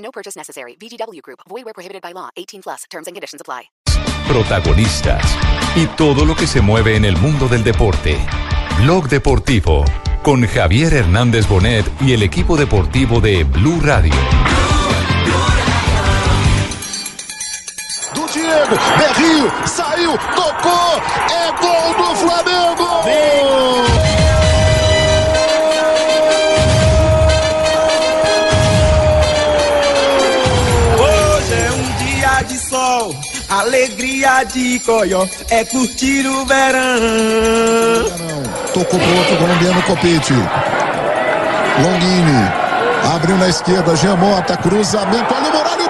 No purchase necessary. VGW Group. Void where prohibited by law. 18 plus. Terms and conditions apply. Protagonistas y todo lo que se mueve en el mundo del deporte. Blog Deportivo con Javier Hernández Bonet y el equipo deportivo de Blue Radio. do Diego, Berrio, saiu, tocou, é gol do Flamengo! Alegria de coió, é curtir o verão. Tocou pro outro colombiano Copete. Longini. Abriu na esquerda, Jean Mota, cruzamento, olha o Muralha,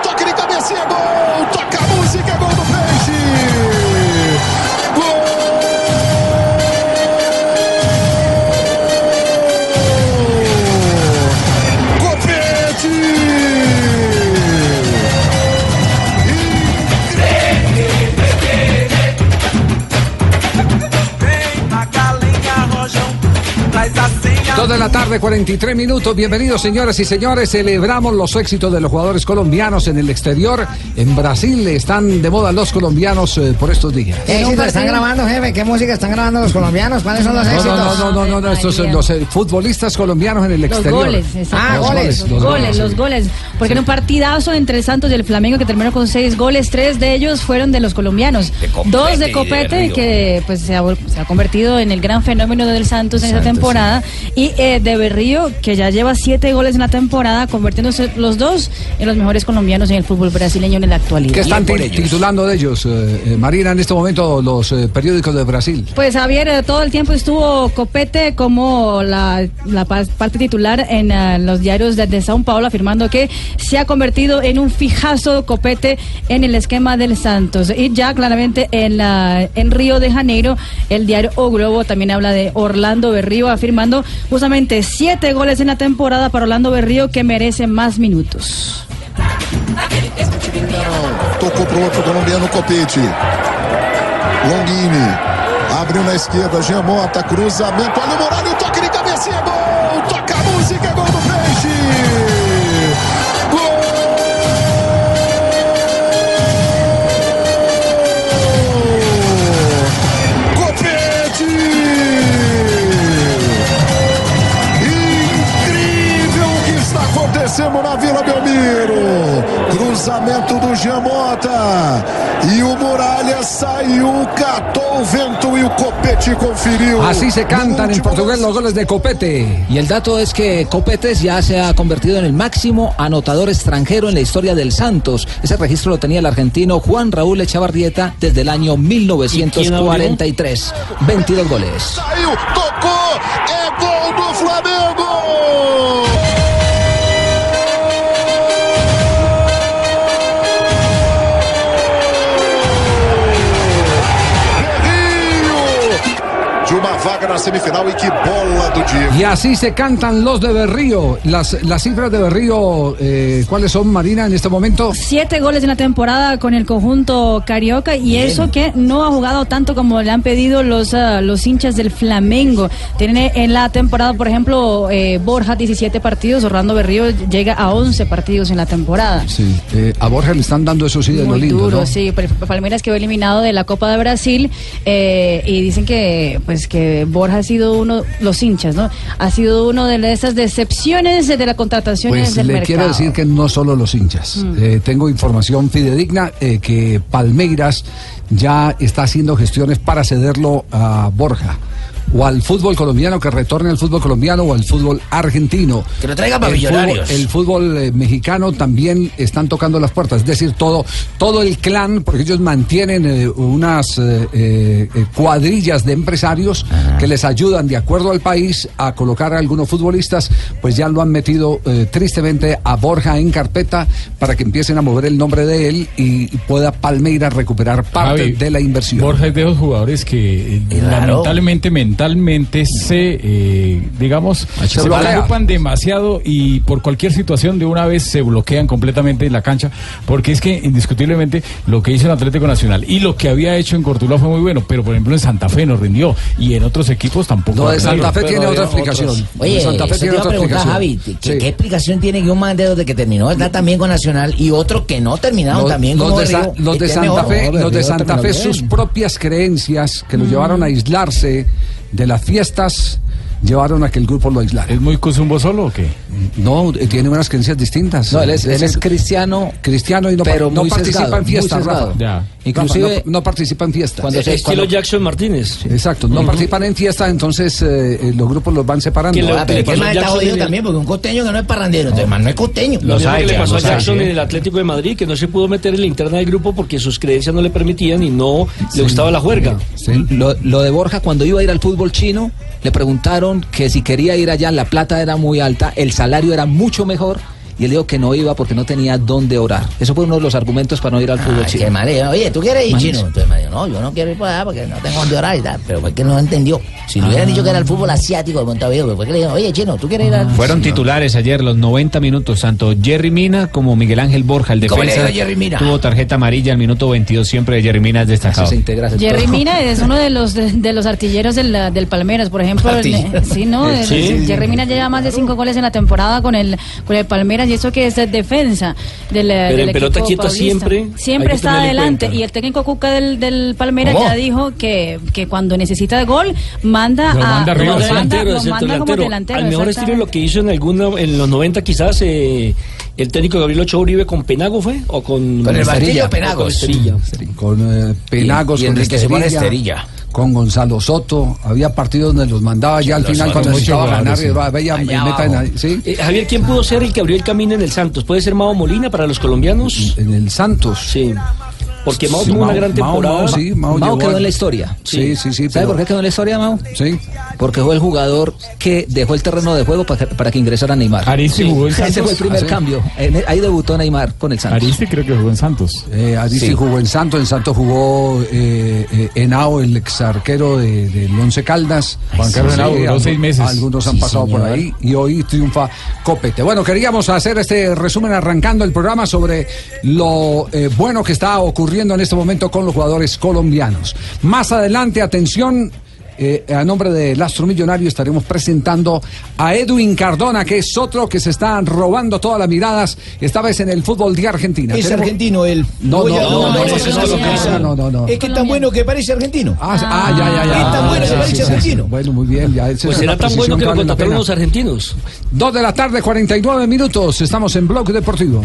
Dos de la tarde, 43 minutos. Bienvenidos, señoras y señores. Celebramos los éxitos de los jugadores colombianos en el exterior. En Brasil están de moda los colombianos eh, por estos días. ¿Qué éxito están grabando, jefe? ¿Qué música están grabando los colombianos? ¿Cuáles son los No, éxitos? no, no, no, no, no, estos son los eh, futbolistas colombianos en el Los exterior. goles, exacto. Ah, Los goles. los goles, sí. los goles. Porque en un partidazo entre el Santos y el Flamengo que terminó con seis goles, tres de ellos fueron de los colombianos. Dos de Copete, que pues se ha, se ha convertido en el gran fenómeno del Santos en esta temporada. Y eh, de Berrío, que ya lleva siete goles en la temporada, convirtiéndose los dos en los mejores colombianos en el fútbol brasileño en la actualidad. ¿Qué están ti- titulando de ellos, eh, eh, Marina, en este momento los eh, periódicos de Brasil? Pues Javier, eh, todo el tiempo estuvo Copete como la, la pa- parte titular en los diarios de, de Sao Paulo, afirmando que se ha convertido en un fijazo Copete en el esquema del Santos. Y ya claramente en, la, en Río de Janeiro, el diario O Globo también habla de Orlando Berrío, afirmando justamente siete goles en la temporada para Orlando Berrío que merece más minutos. Tocou pro outro colombiano Copete. Longini. Abriu na esquerda, Jean Mota, cruzamento, olha o Muralha, toque na Vila Belmiro. Cruzamento do Giamota. E o Muralha saiu, catou o vento e o Copete conferiu. Así se cantan en portugués los goles de Copete. Y el dato es que Copetes ya se ha convertido en el máximo anotador extranjero en la historia del Santos. Ese registro lo tenía el argentino Juan Raúl Echavarrieta desde el año 1943. 22 goles. Saiu, tocou, é gol De uma vaga na semifinal e que bola do Diego. Y así se cantan los de Berrío. Las, las cifras de Berrío, eh, ¿cuáles son, Marina, en este momento? Siete goles en la temporada con el conjunto carioca y eso que no ha jugado tanto como le han pedido los, ah, los hinchas del Flamengo. Tiene en la temporada, por ejemplo, eh, Borja 17 partidos, Orlando Berrío llega a 11 partidos en la temporada. Sí, eh, a Borja le están dando eso sí de lo Muy lindo, duro, ¿no? sí. Pal- Palmeiras quedó eliminado de la Copa de Brasil eh, y dicen que pues que Borja ha sido uno, los hinchas, ¿no? Ha sido uno de esas decepciones de las contrataciones Pues del le mercado. quiero decir que no solo los hinchas. Eh, tengo información fidedigna eh, que Palmeiras ya está haciendo gestiones para cederlo a Borja. O al fútbol colombiano, que retorne al fútbol colombiano o al fútbol argentino. Que lo traiga para el fútbol, el fútbol eh, mexicano también están tocando las puertas, es decir, todo, todo el clan, porque ellos mantienen eh, unas eh, eh, cuadrillas de empresarios que les ayudan de acuerdo al país a colocar a algunos futbolistas, pues ya lo han metido eh, tristemente a Borja en carpeta para que empiecen a mover el nombre de él y, y pueda Palmeiras recuperar parte Javi, de la inversión. Borja es de los jugadores que eh, Claro. Mentalmente se, eh, digamos, se, bloquea. preocupan demasiado y por cualquier situación de una vez se bloquean completamente en la cancha, porque es que indiscutiblemente lo que hizo el Atlético Nacional y lo que había hecho en Cortuluá fue muy bueno, pero por ejemplo en Santa Fe no rindió y en otros equipos tampoco. Lo de. Santa Fe tiene otra otros. explicación. Oye, Santa Fe tiene otra explicación. Javi, ¿qué, Sí. qué explicación tiene que un man de los de que terminó está también con Nacional y otro que no terminaron Los, también los como de, Sa- Río? los de Este Santa mejor. Fe, los de Santa sus propias creencias que lo Mm. llevaron a aislarse de las fiestas, llevaron a que el grupo lo aislara. ¿Es muy cosumbo solo o qué? No, eh, tiene unas creencias distintas. No, él es, él es cristiano, cristiano y no, pero no muy participa sesgado, en fiestas. Rafa. Ya. Inclusive- Rafa, no, no participa en fiestas. Cuando se- Estilo cuando- Jackson Martínez. Exacto, no participan en fiestas, entonces eh, eh, los grupos los van separando. Que lo- Ah, pero el pasó man a está jodido el- también porque un costeño que no es parrandero, entonces man no es costeño. Lo mismo que le pasó a lo sabe. Jackson en el Atlético de Madrid, que no se pudo meter en la interna del grupo porque sus creencias no le permitían y no le gustaba la juerga. Lo, lo de Borja, cuando iba a ir al fútbol chino, le preguntaron que si quería ir allá, la plata era muy alta, el salario era mucho mejor. Y él dijo que no iba porque no tenía dónde orar. Eso fue uno de los argumentos para no ir al fútbol Ay, chino. qué mareo. Oye, ¿tú quieres ir Imagínese. chino? Entonces me dijo, no, yo no quiero ir para allá porque no tengo dónde orar y tal. Pero fue que no entendió. Si le hubieran dicho que era el fútbol asiático de Montevideo, pues fue que le dijeron, oye, chino, ¿tú quieres ir al Fueron titulares ayer los 90 minutos, tanto Jerry Mina como Miguel Ángel Borja, el ¿Cómo le defensa. Jerry Mina? Tuvo tarjeta amarilla al minuto 22, siempre de Jerry Mina es destacado. Jerry Mina es uno de los de, de los artilleros del, del Palmeiras, por ejemplo. Eh, Sí, ¿no? Sí. El- Jerry Mina lleva más de cinco goles en la temporada con el con el Palmeiras y eso que es de defensa del, Pero del en pelota paulista. siempre siempre está adelante cuenta. y el técnico Cuca del, del Palmeiras ¿Cómo? ya dijo que, que cuando necesita de gol manda Lo a manda arriba, lo de manda, delantero, de lo como. Al mejor estilo lo que hizo en alguna, en los 90 quizás eh, el técnico Gabriel Ochoa Uribe con Penago fue o con Con el Martillo Penagos. con con eh, Penagos, Y- y con Enrique Esterilla, Esterilla. con Gonzalo Soto. Había partidos donde los mandaba ya al Los final cuando necesitaba ganar. sí. iba, veía. Eh, Javier, ¿quién pudo ser el que abrió el camino en el Santos? ¿Puede ser Mao Molina para los colombianos? En el Santos. Sí. Porque Mao Sí, tuvo una Mao- gran Mao- temporada. Mao, sí, Mao Mao llegó quedó a- en la historia. Sí, sí, sí. ¿Sabe pero- por qué quedó en la historia, Mao? Sí. Porque fue el jugador que dejó el terreno de juego para que, para que ingresara Neymar. Aristi jugó en Ese Santos. fue el primer Ah, sí. cambio. En- ahí debutó Neymar con el Santos. Aristi creo que jugó en Santos. Eh, Aristi Sí. jugó en Santos, en Santos jugó eh, eh, Henao, el ex arquero de- del Once Caldas. Juan Carlos Henao duró seis meses. Algunos han Sí, pasado por ahí y hoy triunfa Copete. Bueno, queríamos hacer este resumen arrancando el programa sobre lo eh, bueno que está ocurriendo en este momento con los jugadores colombianos. Más adelante, atención. eh, a nombre del Astro Millonario estaremos presentando a Edwin Cardona, que es otro que se está robando todas las miradas, esta vez en el fútbol de Argentina. Es Tenemos- argentino él. No, no, no, no, es no no, no, no. Es que es tan bueno que parece argentino. Ah, ah, ya, ya, ya. Es tan bueno que parece argentino. sí. Bueno, muy bien. Ya, Pues es será tan bueno que lo contrataron los argentinos. Dos de la tarde, 49 minutos. Estamos en Blog Deportivo.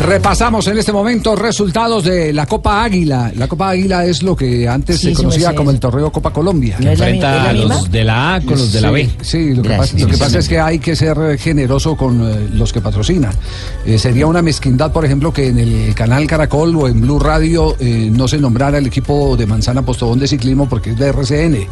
Repasamos en este momento resultados de la Copa Águila. La Copa Águila es lo que antes Sí, se sí, conocía sí. como el torneo Copa Colombia. ¿No es la mi- es Enfrenta a los de la A con los de la B. Sí, lo que Gracias. pasa, lo que Sí, pasa sí. es que hay que ser generoso con eh, los que patrocinan. Eh, sería una mezquindad, por ejemplo, que en el canal Caracol o en Blue Radio eh, no se nombrara el equipo de Manzana Postobón de ciclismo porque es de RCN.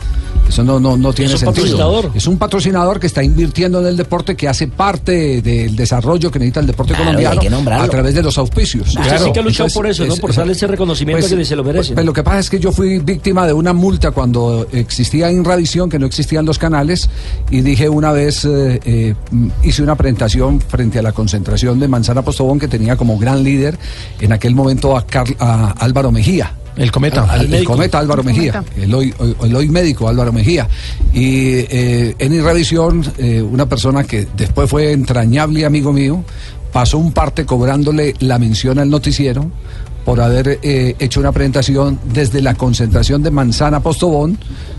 Eso no, no, no tiene Es un sentido. patrocinador. Es un patrocinador que está invirtiendo en el deporte, que hace parte del desarrollo que necesita el deporte Claro, colombiano hay que nombrarlo. a través de los auspicios. Usted sí que ha luchado por eso, ¿no? es- Por es- darle ese reconocimiento pues, que se lo merece. pues lo que pasa es que yo fui víctima de una multa cuando existía Inravisión, que no existían los canales, y dije una vez, eh, eh, hice una presentación frente a la concentración de Manzana Postobón, que tenía como gran líder en aquel momento a, Carl- a Álvaro Mejía. El cometa. Al- el médico. cometa Álvaro Mejía, el hoy, hoy- el hoy médico Álvaro Mejía. Y eh, en Irrevisión, eh, una persona que después fue entrañable amigo mío, pasó un parte cobrándole la mención al noticiero por haber eh, hecho una presentación desde la concentración de Manzana Postobón,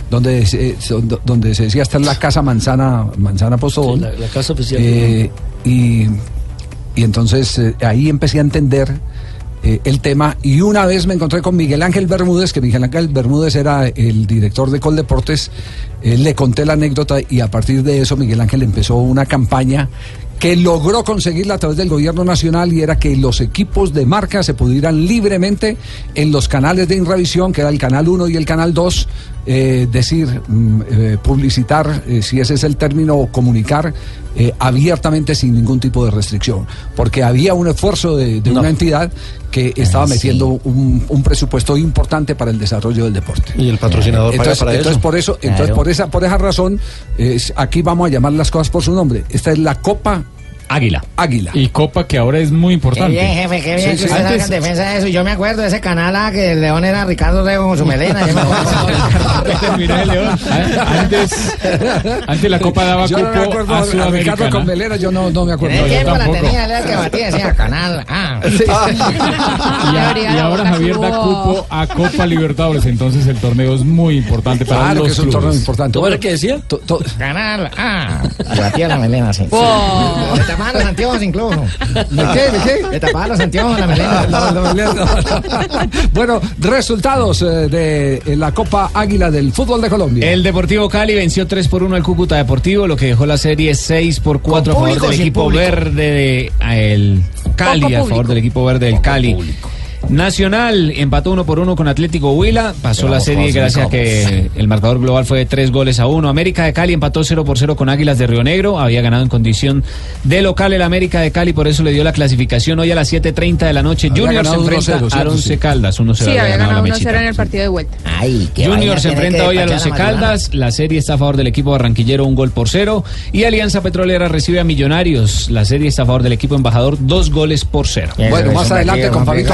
donde, se- se- donde se decía esta es la casa Manzana, Manzana Postobón. Sí, la- la casa oficial. Eh, y, Y entonces eh, ahí empecé a entender eh, el tema y una vez me encontré con Miguel Ángel Bermúdez, que Miguel Ángel Bermúdez era el director de Coldeportes, eh, le conté la anécdota y a partir de eso Miguel Ángel empezó una campaña que logró conseguirla a través del gobierno nacional y era que los equipos de marca se pudieran libremente en los canales de Inravisión, que era el canal 1 y el canal 2, eh, decir, mm, eh, publicitar, eh, si ese es el término, o comunicar eh, abiertamente sin ningún tipo de restricción. Porque había un esfuerzo de, de una entidad que estaba metiendo un, un presupuesto importante para el desarrollo del deporte. Y el patrocinador entonces, para entonces eso. por eso, entonces por esa, por esa razón, es- aquí vamos a llamar las cosas por su nombre. Esta es la Copa Águila. Águila. Y Copa que ahora es muy Qué importante. bien, jefe, qué bien Sí, que sí. usted salga en Antes- defensa de eso. Yo me acuerdo de ese canal ah, que el león era Ricardo Rego con su melena. Yo me acuerdo. El León. Antes, antes la Copa daba Yo no me cupo acuerdo a a Ricardo con Velera, yo no, no me acuerdo. El Yo tiempo la tenía, era el que batía, decía canal. Ah. Y, a- y ahora Javier da cupo a Copa Libertadores, entonces el torneo es muy importante para Claro los que es un clubes. torneo importante. ¿Cómo era que decía? Canal. Ah. Batía la melena así. Wow. Le tapaba los anteojos incluso. ¿De qué? ¿De qué? Le tapaba los anteojos la melena. No, no, no, no. Bueno, resultados eh, de eh, la Copa Águila del fútbol de Colombia. El Deportivo Cali venció 3 por 1 al Cúcuta Deportivo, lo que dejó la serie 6 por 4 a favor del equipo público. verde de a el Cali, Poco a favor público. del equipo verde del Cali. Nacional empató uno por uno con Atlético Huila, pasó la serie vamos, gracias a que el marcador global fue de tres goles a uno. América de Cali empató 0 por 0 con Águilas de Río Negro, había ganado en condición de local el América de Cali, por eso le dio la clasificación hoy a las 7.30 de la noche. Había Junior se enfrenta 1-0, a. Once. Caldas, 1-0 Sí, había ganado la 1-0 Mechita. en el partido de vuelta. Ay, qué Junior se enfrenta hoy a Once. Caldas. La serie está a favor del equipo barranquillero, un gol por cero. Y Alianza Petrolera recibe a Millonarios. La serie está a favor del equipo embajador, dos goles por cero. Bueno, más adelante con Fabito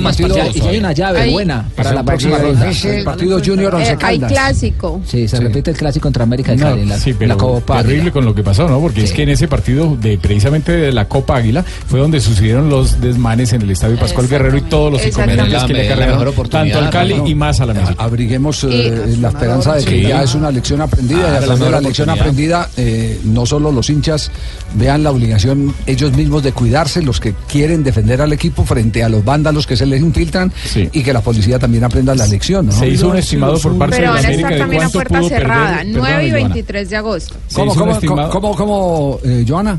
más. Y hay una llave buena para la próxima ronda. El partido Junior Once Eh, hay clásico. Sí, se repite el clásico contra América de No, Cali en la, sí, la pero Copa terrible Águila. con lo que pasó, ¿no? Porque es que en ese partido de precisamente de la Copa Águila fue donde sucedieron los desmanes en el Estadio Pascual Guerrero y todos los inconvenientes que le oportunidad, tanto al Cali y más a la América. Abriguemos eh, la esperanza de que ya es una lección aprendida Ah, y a la lección aprendida eh, no solo los hinchas vean la obligación ellos mismos de cuidarse, los que quieren defender al equipo frente a los vándalos que se les infiltran Sí. y que la policía también aprenda la lección. ¿no? Se hizo un estimado por parte de Pero la van a América estar de también a cuánto puerta pudo cerrada, perder. 9 y Perdóname, Joana. 23 de agosto. ¿Cómo, cómo, cómo, cómo, eh, Joana?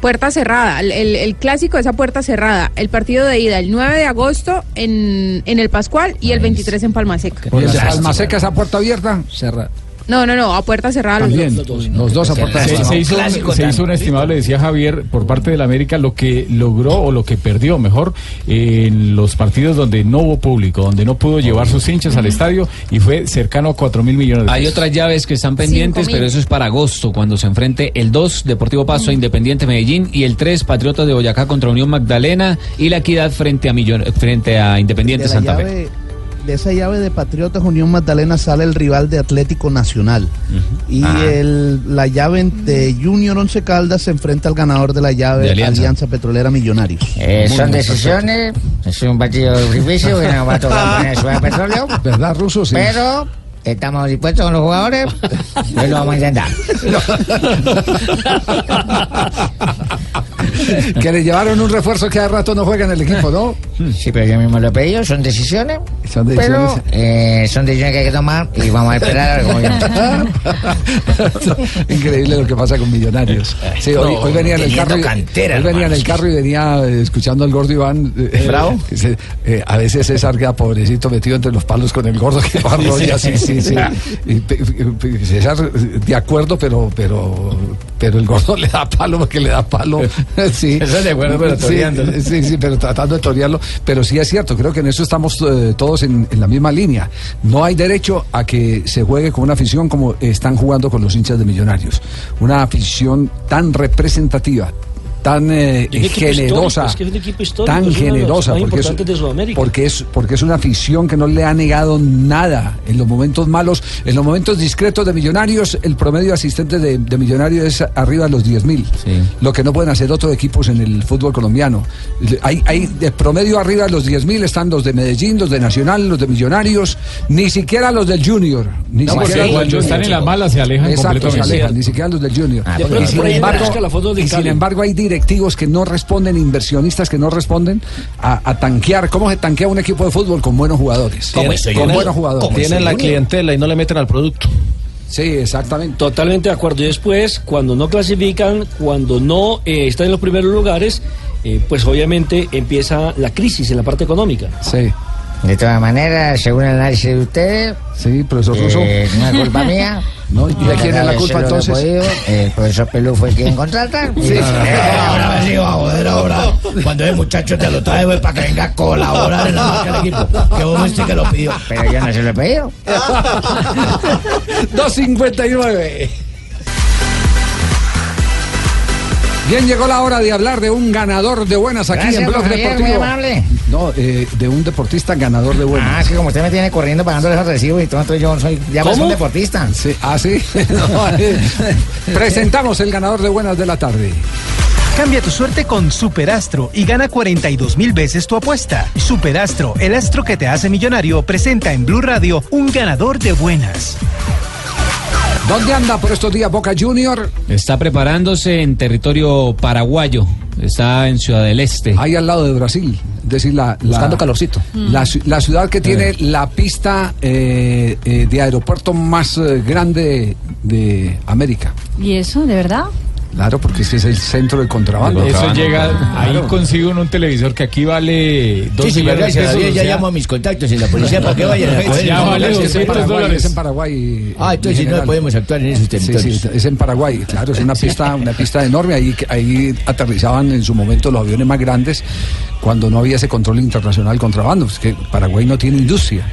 Puerta cerrada. El, el- el clásico es a puerta cerrada. El partido de ida el 9 de agosto en, en el Pascual y el 23 en Palma Seca. ¿Y el de Palma Seca esa puerta abierta? Cerra- No, no, no, a puerta cerrada los También, dos. los dos a puerta Se, cerrada. se hizo, Clásico un, se hizo un estimado, le decía Javier, por parte de la América, lo que logró o lo que perdió, mejor, en los partidos donde no hubo público, donde no pudo llevar sus hinchas al estadio y fue cercano a 4 mil millones de Hay pesos. otras llaves que están pendientes, pero eso es para agosto, cuando se enfrente el 2, Deportivo Paso, Independiente Medellín, y el 3, Patriotas de Boyacá contra Unión Magdalena, y la Equidad frente a, Millon- frente a Independiente Santa Fe. De esa llave de Patriotas Unión Magdalena sale el rival de Atlético Nacional. Y Ah. el, la llave de Junior Once Caldas se enfrenta al ganador de la llave De Alianza. Alianza. Petrolera Millonarios. Eh, son decisiones, es un partido difícil que nos va a tocar poner Ciudad de Petróleo, ¿Verdad, Ruso? Sí. pero estamos dispuestos con los jugadores, pues lo vamos a intentar. que le llevaron un refuerzo que hace rato no juega en el equipo, ¿no? Sí, pero yo mismo lo he pedido, son decisiones, Son pero decisiones. eh, son decisiones que hay que tomar y vamos a esperar a. Increíble lo que pasa con Millonarios. Sí, hoy, No, hoy venía en el carro. y- cantera, hoy venía en el carro y venía eh, escuchando al gordo Iván. eh, ¿Bravo? eh, a veces César queda pobrecito metido entre los palos con el gordo que arrolla, sí, sí, pe- César, de acuerdo, pero, pero, pero el gordo le da palo porque le da palo. Sí. De acuerdo, pero Sí. Sí, sí, pero tratando de torearlo. Pero sí es cierto, creo que en eso estamos eh, todos en, en la misma línea. No hay derecho a que se juegue con una afición como están jugando con los hinchas de Millonarios. Una afición tan representativa. Tan eh, generosa, histórico, es que es un equipo histórico, tan generosa, porque es, de porque es porque es una afición que no le ha negado nada en los momentos malos, en los momentos discretos de Millonarios, el promedio de asistentes de, de Millonarios es arriba de los 10 mil, lo que no pueden hacer otros equipos en el fútbol colombiano. Hay, hay de promedio arriba de los 10 mil están los de Medellín, los de Nacional, los de Millonarios, ni siquiera los del Junior, Ni No, siquiera porque los del cuando están en Junior. la mala se alejan Exacto, se alejan, ni siquiera los del Junior. Ah, y porque sin, embargo, y sin embargo hay directivos que no responden, inversionistas que no responden a, a tanquear. ¿Cómo se tanquea un equipo de fútbol con buenos jugadores? ¿Cómo es, con buenos jugadores. Tienen la clientela y no le meten al producto. Sí, exactamente. Totalmente de acuerdo. Y después, cuando no clasifican, cuando no eh, están en los primeros lugares, eh, pues obviamente empieza la crisis en la parte económica. Sí. De todas maneras, según el análisis de ustedes, sí, profesor eh, Russo. no es culpa mía. No, ¿y de quién es la culpa, entonces? el profesor Pelú fue quien contrata. Sí. ahora me digo a joder ahora. Cuando el muchacho te lo trae pues, para que venga a colaborar en la marca del equipo. Que vos viste que lo pidió. Pero yo no se lo he pedido. 259. Bien, llegó la hora de hablar de un ganador de buenas aquí Gracias, en Blog Javier, Deportivo. muy amable. No, eh, de un deportista ganador de buenas. Ah, es que como usted me tiene corriendo pagando esos recibos y todo, entonces yo soy ya ¿Cómo? un deportista. Sí, ah, sí. No, eh, Presentamos el ganador de buenas de la tarde. Cambia tu suerte con Superastro y gana 42 mil veces tu apuesta. Superastro, el astro que te hace millonario, presenta en Blue Radio un ganador de buenas. ¿Dónde anda por estos días Boca Junior? Está preparándose en territorio paraguayo. Está en Ciudad del Este. Ahí al lado de Brasil. Es decir, la, la- Buscando calorcito. La, ci- la ciudad que tiene la pista eh, eh, de aeropuerto más eh, grande de América. ¿Y eso, de verdad? Claro, porque ese es el centro del contrabando. Eso llega, ahí Claro. consigo un televisor que aquí vale dos Sí, sí, millones de ya o sea, llamo a mis contactos en la policía para que vayan a coger. Ya vale es en 200 Paraguay, dólares. es en Paraguay. Ah, entonces en no podemos actuar en esos territorios. sí, es en Paraguay, claro, es una pista, una pista enorme. Ahí, ahí aterrizaban en su momento los aviones más grandes cuando no había ese control internacional del contrabando. Es que Paraguay no tiene industria.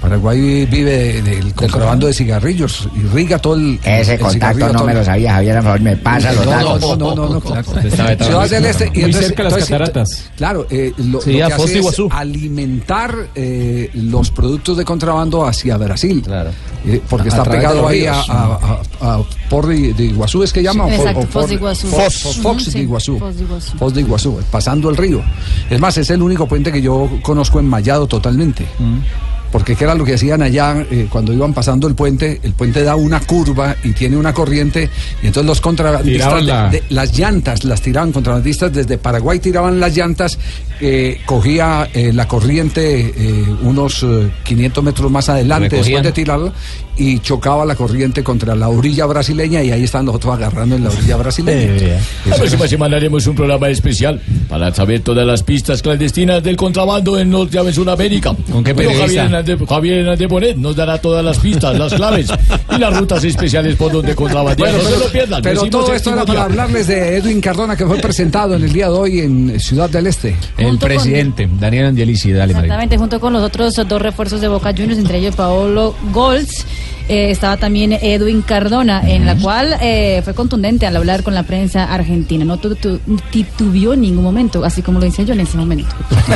Paraguay vive de- del contrabando de cigarrillos, irriga todo el. Ese el contacto no todo me lo sabía, Javier, por favor, me pasa los no, datos. no, no, no, no, claro. Está vetado. Ciudad del Este. Muy cerca de las cataratas. Claro, eh, lo, Sí, lo a que Foz hace de es Iguazú. alimentar eh, los productos de contrabando hacia Brasil. Claro. porque A está pegado ahí a, a, a- a Por de, de Iguazú, ¿es que llama? Sí, O por- Foz de Iguazú. Foz, Foz, Fox de Iguazú. Foz de Iguazú. Foz de Iguazú, pasando el río. Es más, es el único puente que yo conozco enmayado totalmente. Porque qué era lo que hacían allá eh, cuando iban pasando el puente, el puente da una curva y tiene una corriente, y entonces los contrabandistas, la- de- de- las llantas las tiraban contrabandistas, desde Paraguay tiraban las llantas, eh, cogía eh, la corriente eh, unos eh, 500 metros más adelante después de tirarlo y chocaba la corriente contra la orilla brasileña y ahí están los otros agarrando en la orilla brasileña. La próxima semana haremos un programa especial para saber todas las pistas clandestinas del contrabando en Norte en Sudamérica. ¿Con qué Pero periodista? Javier Hernández, Javier Hernández Bonet nos dará todas las pistas, las claves y las rutas especiales por donde contrabandear. Bueno, no se pero, lo pierdan. pero todo esto era para hablarles de Edwin Cardona que fue presentado en el día de hoy en Ciudad del Este. El Junto con- presidente, Daniel Angelici, dale, María. Exactamente, junto con los otros dos refuerzos de Boca Juniors, entre ellos Paolo Golds. Eh, estaba también Edwin Cardona, en la cual eh, fue contundente al hablar con la prensa argentina. No tu- tu- titubeó en ningún momento, así como lo hice yo en ese momento.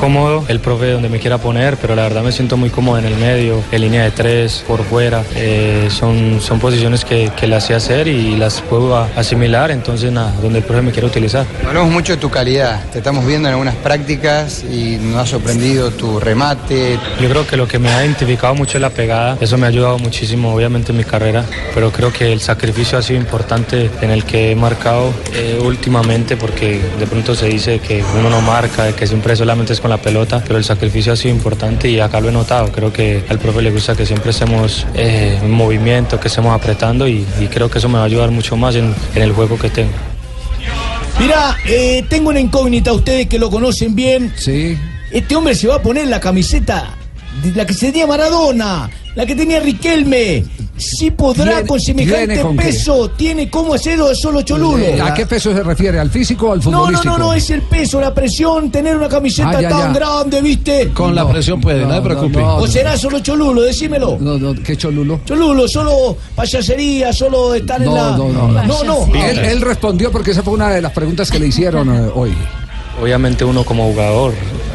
cómodo, el profe donde me quiera poner, pero la verdad me siento muy cómodo en el medio, en línea de tres, por fuera. Eh, son, son posiciones que, que las sé hacer y las puedo asimilar, entonces nada, donde el profe me quiera utilizar. Hablamos mucho de tu calidad, te estamos viendo en algunas prácticas y nos ha sorprendido tu remate. Yo creo que lo que me ha identificado mucho es la pegada, eso me ha ayudado muchísimo obviamente en mi carrera, pero creo que el sacrificio ha sido importante en el que he marcado eh, últimamente porque de pronto se dice que uno no marca, que siempre solamente es con la pelota, pero el sacrificio ha sido importante y acá lo he notado, creo que al profe le gusta que siempre estemos eh, en movimiento, que estemos apretando y, y creo que eso me va a ayudar mucho más en, en el juego que tengo. Mira, eh, tengo una incógnita, ustedes que lo conocen bien. Sí. Este hombre se va a poner la camiseta la que tenía Maradona, la que tenía Riquelme. Si podrá ¿Tiene- con semejante qué? peso, tiene cómo hacerlo de solo cholulo. Eh, ¿A qué peso se refiere? ¿Al físico o al No, no, futbolístico? no, no, es el peso, la presión, tener una camiseta Ah, ya, tan ya. grande, ¿viste? Con la presión puede, no se preocupe. ¿O será solo cholulo? Decímelo. No, no, ¿qué cholulo? Cholulo, solo payasería, solo estar en la... No, no, no. no, no. Él, él respondió porque esa fue una de las preguntas que le hicieron eh, hoy. Obviamente uno como jugador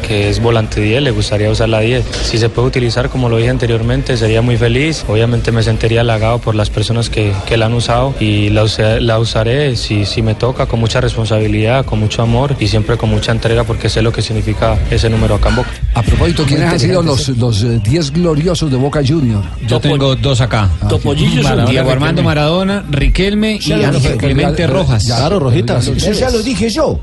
que es volante 10, le gustaría usar la 10. Si se puede utilizar, como lo dije anteriormente, sería muy feliz. Obviamente me sentiría halagado por las personas que, que la han usado y la, la usaré si, si me toca con mucha responsabilidad, con mucho amor y siempre con mucha entrega porque sé lo que significa ese número acá en Boca. A propósito, ¿quiénes han sido los los eh, 10 gloriosos de Boca Junior? Yo tengo dos acá. Topollillos son Diego Armando. Maradona, Riquelme y Ángel. Clemente Rojas. ya, claro, Rojitas. Eso ya lo dije yo.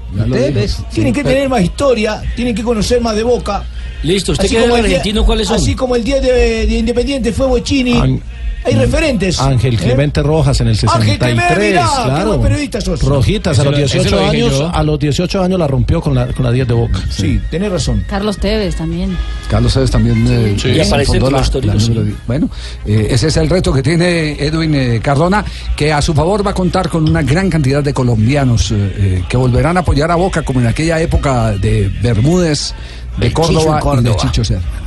tienen que tener más historia, tienen que conocer más de Boca. Listo, usted Así que es como el día- argentino, ¿cuáles son? Así como el día de, de Independiente fue Bochini. Hay referentes. Ángel ¿eh? Clemente Rojas en el Ángel Clemente, 63, mirá, qué claro. buen periodista sos. Rojitas a los lo- ese 18 lo dije años, yo. a los 18 años la rompió con la con la 10 de Boca. Sí, tenés razón. Carlos Tevez también. Carlos César también eh, Sí. Y aparece la- la sí. Bueno, eh, ese es el reto que tiene Edwin eh, Cardona, que a su favor va a contar con una gran cantidad de colombianos que volverán a apoyar a Boca como en aquella época de Bermúdez, de en Córdoba, y de Córdoba. Chicho Serra.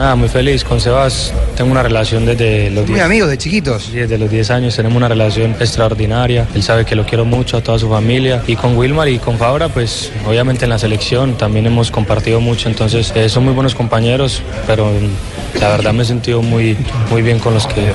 Nada, muy feliz con Sebas. Tengo una relación desde los Muy 10 amigos de chiquitos. Desde los 10 años tenemos una relación extraordinaria. Él sabe que lo quiero mucho a toda su familia. Y con Wilmar y con Fabra, pues obviamente en la selección también hemos compartido mucho. Entonces eh, son muy buenos compañeros, pero mm, la verdad me he sentido muy, muy bien con los que,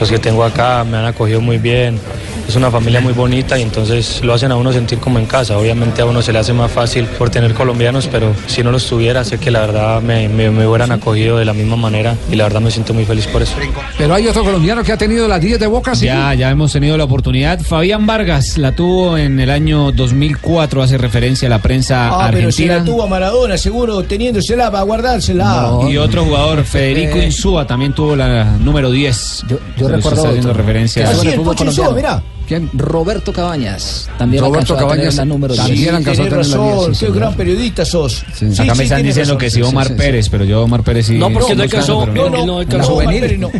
los que tengo acá. Me han acogido muy bien. Es una familia muy bonita y entonces lo hacen a uno sentir como en casa. Obviamente a uno se le hace más fácil por tener colombianos, pero si no los tuviera, sé que la verdad me, me, me hubieran acogido de la misma manera y la verdad me siento muy feliz por eso. Pero hay otro colombiano que ha tenido las 10 de Boca, sí. Ya, ya hemos tenido la oportunidad. Fabián Vargas la tuvo en el año 2004, hace referencia a la prensa Ah, pero si argentina. la tuvo a Maradona, seguro, teniéndosela para guardársela. y otro jugador, Federico Eh. Insúa, también tuvo la número 10. Yo, recuerdo haciendo referencia Que a el mirá. ¿Quién? Roberto Cabañas. También Roberto a Cabañas la número también 10. alcanzó a tener la razón, 10, sí, qué señor. gran periodista sos. Acá Sí, me sí, están diciendo razón. que sí, Omar Pérez, pero yo Omar Pérez sí. No, porque no alcanzó. No, no, la alcanzó.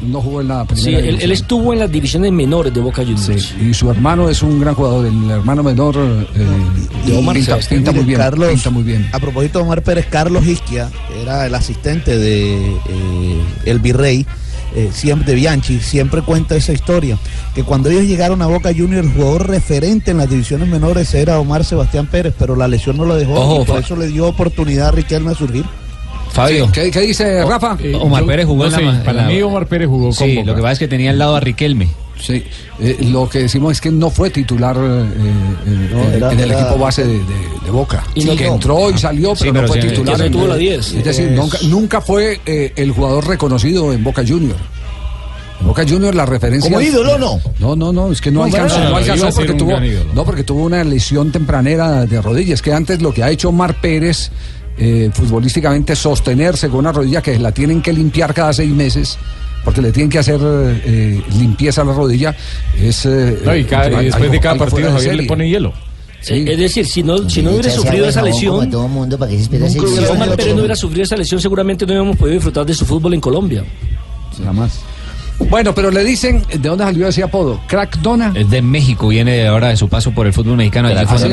no jugó en la primera Sí, él, estuvo en las divisiones menores de Boca Juniors. Sí, y su hermano es un gran jugador, el hermano menor eh, De Omar pinta, pinta muy bien, Carlos, pinta muy bien. A propósito de Omar Pérez, Carlos Isquia era el asistente de eh, el virrey. Eh, siempre de Bianchi, siempre cuenta esa historia, que cuando ellos llegaron a Boca Juniors, el jugador referente en las divisiones menores era Omar Sebastián Pérez, pero la lesión no lo dejó Ojo, y por eso le dio oportunidad a Riquelme a surgir. Fabio. ¿Qué, qué dice Rafa? Eh, Omar Pérez jugó no en la sé, en para la- mí Omar Pérez jugó con Sí, Boca. lo que pasa es que tenía al lado a Riquelme. Sí, eh, lo que decimos es que no fue titular eh, eh, No, en- era- en el era- equipo base de, de- de Boca. Y Sí, no- que entró y salió, Sí, pero, pero no fue sí, titular. que no en- tuvo la 10. Es decir, Es- nunca, nunca fue eh, el jugador reconocido en Boca Junior. En Boca Junior la referencia. Como ídolo, no. No, no, no, es que no, alcanzó, no alcanzó porque tuvo, no, porque tuvo una lesión tempranera de rodillas. Que antes lo que ha hecho Omar Pérez eh, futbolísticamente sostenerse con una rodilla que la tienen que limpiar cada seis meses. Porque le tienen que hacer eh, limpieza a la rodilla. Es, eh, No, y, cada- y algo- después de cada partido Javier le pone hielo. Sí. Es decir, si no, si no hubiera sufrido esa lesión, todo mundo para que se espera si Omar. Pérez no hubiera sufrido esa lesión, seguramente no hubiéramos podido disfrutar de su fútbol en Colombia. Jamás. Bueno, pero le dicen, ¿de dónde salió ese apodo? Crack Dona. Es de México, viene de ahora de su paso por el fútbol mexicano.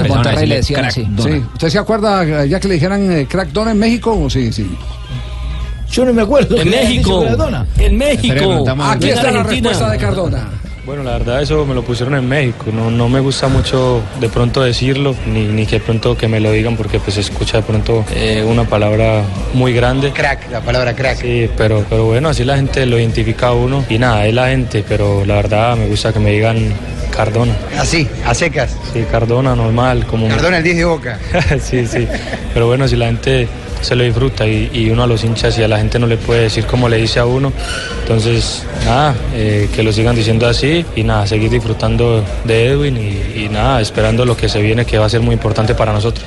Monterrey le decían crack. Dona. Sí. ¿Usted se acuerda ya que le dijeran eh, Crack Dona en México? Sí, sí. Yo no me acuerdo. En México. En México. Aquí está la respuesta de Cardona. Bueno, la verdad eso me lo pusieron en México, no, no me gusta mucho de pronto decirlo, ni, ni que de pronto que me lo digan porque pues se escucha de pronto eh, una palabra muy grande. Crack, la palabra crack. Sí, pero, pero bueno, así la gente lo identifica a uno y nada, es la gente, pero la verdad me gusta que me digan Cardona. Así, a secas. Sí, Cardona normal, como... Cardona el 10 de Boca. sí, sí, pero bueno, si la gente se lo disfruta y, y uno a los hinchas y a la gente no le puede decir como le dice a uno, entonces nada, eh, que lo sigan diciendo así y nada, seguir disfrutando de Edwin y, y nada, esperando lo que se viene que va a ser muy importante para nosotros.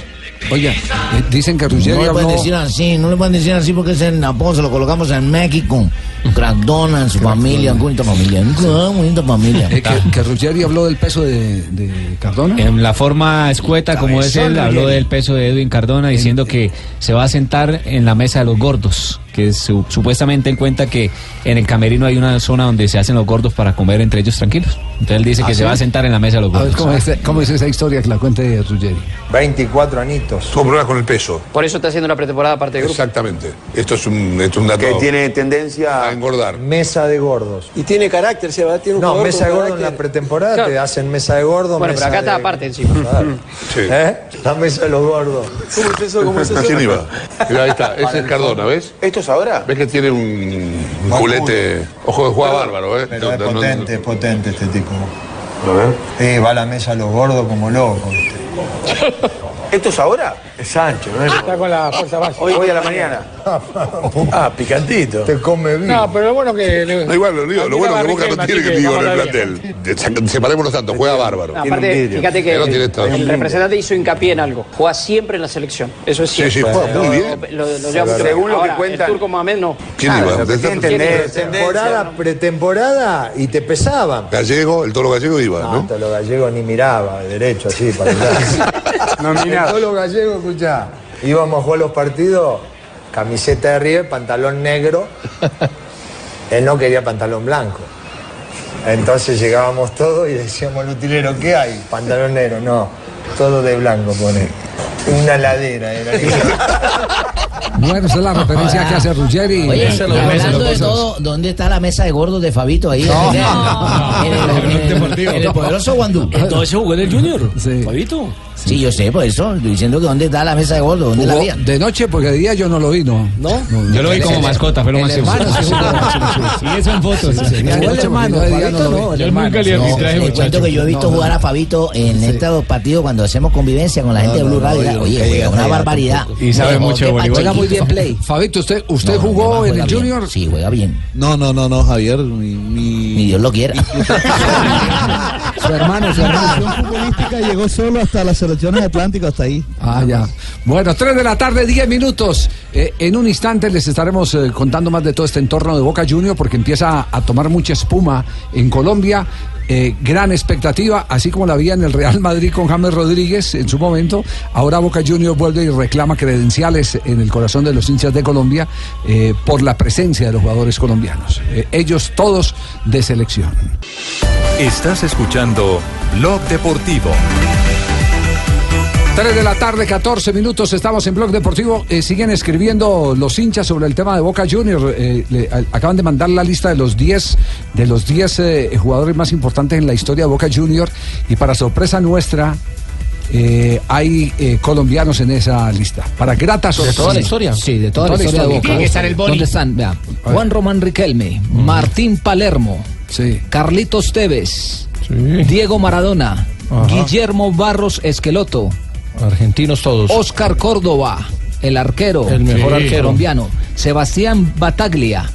Oiga, eh, dicen que No Ruggeri le pueden decir así, no le pueden decir así porque es el apodo, se lo colocamos en México. Crackdona, en su familia, bonita familia. Ah, bonita familia. eh, que, que Ruggeri habló del peso de, de Cardona. En la forma escueta como es él, habló del peso de Edwin Cardona diciendo que se va a sentar en la mesa de los gordos, que su- supuestamente él cuenta que en el camerino hay una zona donde se hacen los gordos para comer entre ellos tranquilos. Entonces él dice ¿Ah, que sí? se va a sentar en la mesa de los A ver, gordos. ¿cómo es, cómo es esa historia que la cuente Ruggeri? 24 anitos. Tuvo problemas con el peso. Por eso está haciendo una pretemporada aparte del grupo. Exactamente. Esto es un, esto es un dato. Que tiene tendencia engordar. Mesa de gordos. Y tiene carácter, se va, tiene un No, jugador mesa de gordos en la pretemporada Claro. te hacen mesa de gordos. Bueno, pero mesa acá está de- aparte encima. Claro. ¿Eh? La mesa de los gordos. ¿Cómo es eso? ¿Cómo es eso? ¿Quién iba? Mira, ahí está, ese es Cardona, ¿ves? ¿Esto es ahora? ¿Ves que tiene un, un culete? Ojo de juega bárbaro, ¿eh? Pero es No, no, no. potente, es potente este tipo. Sí, va a la mesa de los gordos como loco. ¿Esto es ahora? Es Sancho, ¿no? Está con la fuerza básica. Hoy, a la mañana. Ah, picantito. Te come bien. No, pero lo bueno que. le- Da igual, lo, digo, lo bueno que Boca no tiene que digo en el plantel. De- sac- Separémonos tanto, juega bárbaro. Aparte, fíjate que el representante hizo hincapié en algo. Juega siempre en la selección. Eso es Sí, cierto. sí, juega muy bien. Según lo que Ahora, cuentan- El turco Mohamed no. Sí temporada, pretemporada y te pesaban. Gallego, el toro gallego iba, No, ¿no? hasta los gallegos ni miraba, derecho así para allá. No miraba. Todos los gallegos, escuchá, íbamos a jugar los partidos, camiseta de River, pantalón negro. Él no quería pantalón blanco. Entonces llegábamos todos y decíamos al utilero, ¿qué hay? Pantalón negro, no, todo de blanco pone. Una ladera era. Bueno, esa es la referencia que hace Ruggeri. Oye, de hablando de todo, ¿dónde está la mesa de gordos de Fabito ahí? No. En el- en el- en el poderoso Guandú. Entonces jugó en el Junior. Fabito. Sí, yo sé, por eso, estoy diciendo que dónde está la mesa de gordos, dónde la había. de noche, porque de día yo no lo vi, ¿no? ¿No? Yo lo vi como mascota, fue lo El máximo. hermano sí eso en fotos. Sí, sí, Jugó el noche, hermano, de día no lo no, Yo hermano. nunca le No, arbitraje, muchacho. cuento que yo he visto No, jugar a Fabito en estos partidos cuando hacemos convivencia con la gente de No, Blue no, Radio. no, Oye, una barbaridad. Y sabe mucho de voleibol. Juega muy bien play. Fabito, ¿usted, usted No, jugó en el. Junior? Sí, juega bien. No, no, no, no, Javier. Ni Dios lo quiera. Su hermano, su hermano. selección futbolística llegó solo hasta las selecciones atlánticas, hasta ahí. Ah, ya. Bueno, 3 de la tarde, 10 minutos. Eh, en un instante les estaremos eh, contando más de todo este entorno de Boca Junior porque empieza a tomar mucha espuma en Colombia. Eh, gran expectativa, así como la había en el Real Madrid con James Rodríguez en su momento. Ahora Boca Junior vuelve y reclama credenciales en el corazón de los hinchas de Colombia eh, por la presencia de los jugadores colombianos. Eh, ellos todos de selección. Estás escuchando Blog Deportivo. 3 de la tarde, 14 minutos, estamos en Blog Deportivo. Eh, siguen escribiendo los hinchas sobre el tema de Boca Junior. Eh, le- a- acaban de mandar la lista de los 10 de los 10 eh, jugadores más importantes en la historia de Boca Junior. Y para sorpresa nuestra, eh, hay eh, colombianos en esa lista. Para grata sorpresa. toda la historia? Sí, de toda, la historia, de Boca. Tiene que estar el Boni. ¿Dónde están? Vea, Juan Román Riquelme, Martín Palermo, Carlitos Tevez, Diego Maradona, Ajá. Guillermo Barros Esqueloto, Argentinos todos. Oscar Córdoba, el arquero, El mejor arquero. colombiano, Sebastián Bataglia,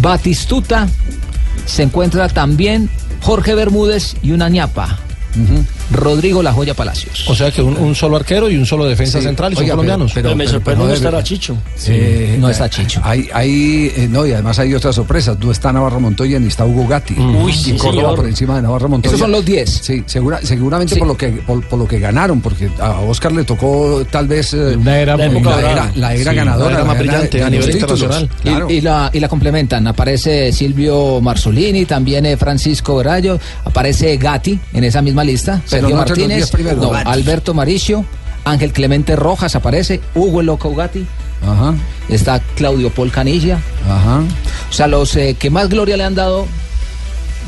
Batistuta, se encuentra también Jorge Bermúdez y una ñapa. Rodrigo La Joya Palacios. O sea que un, un solo arquero y un solo defensa Sí. central y son Oiga, pero- colombianos. pero- Me sorprende no estar a Chicho. Eh, no está Chicho. Hay, hay, eh, no, y además hay otras sorpresas. No está Navarro Montoya ni está Hugo Gatti. Uy, y sí, Córdoba señor. por encima de Navarro Montoya. Esos son los 10. Sí, segura- seguramente Sí. por lo que por, por lo que ganaron, porque a Oscar le tocó tal vez eh, Una era la, dorada. era, la era Sí, ganadora, la era más la brillante a nivel internacional. Y- Claro. Y, la, y la complementan. Aparece Silvio Marzolini, también eh, Francisco Verallo, aparece Gatti en esa misma lista, Pero Sergio no Martínez, 10 primeros. no. Alberto Maricio, Ángel Clemente Rojas aparece, Hugo Loco Gatti, Ajá, está Claudio Paul Canilla. ajá. O sea, los eh, que más gloria le han dado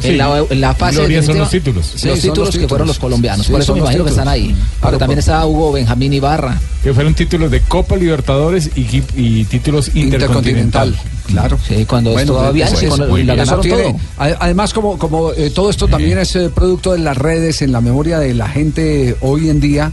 en, Sí, la, en la fase gloria son los títulos. Los Sí, son títulos los que fueron los colombianos. Sí, Por eso me los imagino que están ahí. Pero Claro, también está Hugo Benjamín Ibarra. Que fueron títulos de Copa Libertadores y, títulos intercontinental. Intercontinental, claro. Sí, cuando pues, Bianchi, pues, cuando la bien. ganaron Eso tiene- Además, como, como eh, todo esto también es eh, producto de las redes, en la memoria de la gente hoy en día,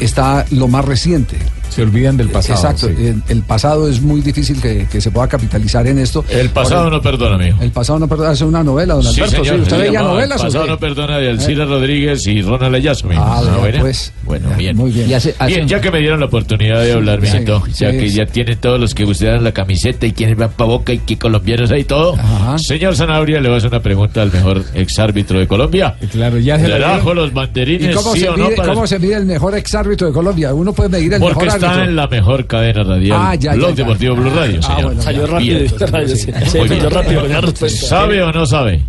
está lo más reciente. Se olvidan del pasado. Exacto, sí. el, el pasado es muy difícil que, que se pueda capitalizar en esto. El pasado no perdona, amigo. El pasado no perdona, es una novela, don Sí, Alberto. señor, ¿sí? ¿Usted se veía llamaba novelas El pasado qué? no perdona de Alcira Rodríguez y Ronald Ayasmi. Ah, vea, buena. pues. Bueno, Ya, bien. muy bien. Y hace- hace Bien, ya que me dieron la oportunidad de hablar, Sí, mijito, ya sí, que sí. ya tienen todos los que gustaron la camiseta y quienes van para Boca y que colombianos hay todo. Ajá. Señor Zanabria, le voy a hacer una pregunta al mejor exárbitro de Colombia. Claro, ya se ¿Le la trajo los ¿Y banderines, cómo, sí se o no? mide, para- cómo se mide el mejor exárbitro de Colombia? Uno puede medir el Porque mejor está árbitro. en la mejor cadena radial. Ah, ya, Blog ya, ya. Deportivo Blue Radio, Ah, señor. bueno, Salió rápido. Bien. sí. Muy rápido con la respuesta. ¿Sabe o no sabe?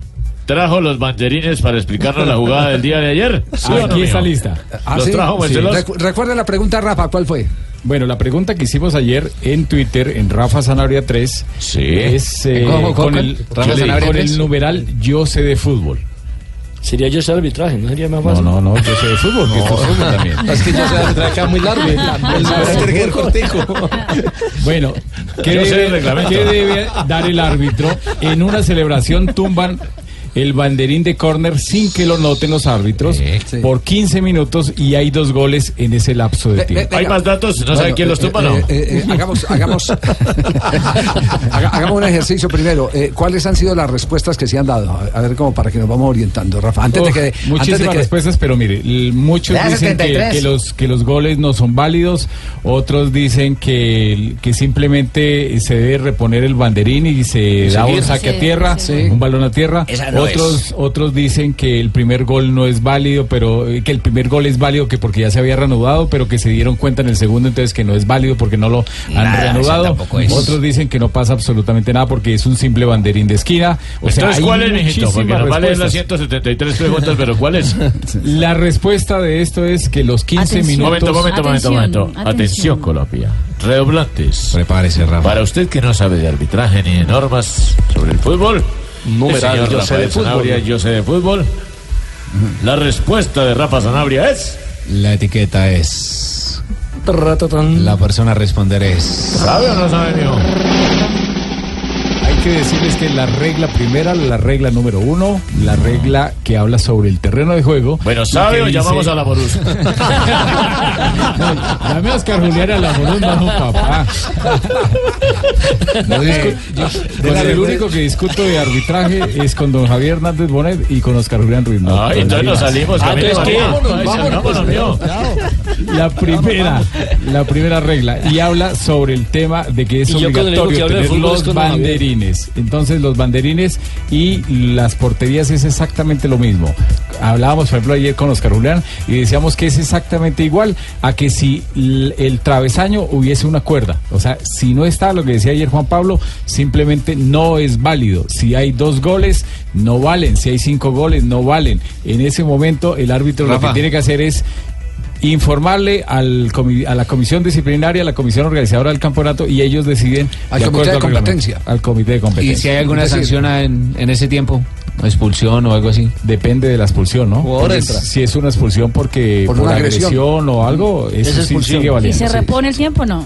¿Trajo los banderines para explicarnos la jugada del día de ayer? ¿Sí no, Aquí está lista. Ah, ¿Los sí? trajo Sí. Marcelos? Recu- Recuerda la pregunta, Rafa, ¿cuál fue? Bueno, la pregunta que hicimos ayer en Twitter, en Rafa Zanabria 3, es eh, ¿Cómo, cómo, con, el, Rafa con 3? el numeral Yo sé de fútbol. Sería yo ese arbitraje, ¿no sería más No, fácil? no, no, yo sé de fútbol, que es fútbol también. Es que yo sé de arbitraje muy largo. El cortico. Bueno, ¿qué Yo sé debe, el reglamento. qué debe dar el árbitro? En una celebración tumban el banderín de córner sin que lo noten los árbitros por 15 minutos y hay dos goles en ese lapso de tiempo. ve- venga. Bueno, eh, eh, eh, eh, hagamos, hagamos, haga- hagamos un ejercicio primero. Eh, ¿Cuáles han sido las respuestas que se han dado? A, ver, como para que nos vamos orientando, Rafa. Antes de que. antes muchísimas de que respuestas, pero mire, muchos dicen que, 73. que los que los goles no son válidos, otros dicen que, que simplemente se debe reponer el banderín y se da un saque Sí, a tierra, sí. un balón a tierra. Esa no otros otros dicen que el primer gol no es válido, pero eh, que el primer gol es válido que porque ya se había reanudado, pero que se dieron cuenta en el segundo entonces que no es válido porque no lo han Nada, reanudado. Otros dicen que no pasa absolutamente nada porque es un simple banderín de esquina. O sea, Entonces, hay ¿cuál es, mijito? Porque nos valen las respuestas. 173 preguntas, pero ¿cuál es? La respuesta de esto es que los 15 Atención. minutos. Momento, momento, momento, momento. Atención, Colombia. Redoblantes. Prepárese, Rafa. Para usted que no sabe de arbitraje ni de normas sobre el fútbol, Numeral, señor yo sé de Rafael fútbol. Sanabria, yo sé de fútbol. La respuesta de Rafa Sanabria es. La etiqueta es. La persona a responder es. ¿Sabe o no sabe, mijo? Que decirles que la regla primera, la regla número uno, la regla que habla sobre el terreno de juego. Bueno, ¿sabe o llamamos a la Morus? Dame a Oscar Julián a la Morón, no, papá. No discu- yo- con el único que discuto de arbitraje es con don Javier Hernández Bonet y con Oscar Julián Ruiz. no, Ay, entonces nos salimos, Ah, camine, entonces, ¿qué? vámonos, vámonos, vámonos, vámonos. La primera, la primera regla y habla sobre el tema de que es obligatorio tener los Javier. Banderines. Entonces los banderines y las porterías es exactamente lo mismo. Hablábamos, por ejemplo, ayer con Oscar Julián y decíamos que es exactamente igual a que si el travesaño hubiese una cuerda. O sea, si no está lo que decía ayer Juan Pablo, simplemente no es válido. Si hay dos goles, no valen. Si hay cinco goles, no valen. En ese momento, el árbitro lo que tiene que hacer es informarle al comi- a la comisión disciplinaria, a la comisión organizadora del campeonato y ellos deciden Al de comité de competencia. Al comité de ¿Y competencia. si hay alguna Es sanción en, en ese tiempo? ¿Expulsión o algo así? Depende de la expulsión, ¿no? Porque. Si es una expulsión porque Por por, una agresión. agresión. o algo, Es eso sí expulsión. sigue ¿Y valiendo. se sí. repone el tiempo no?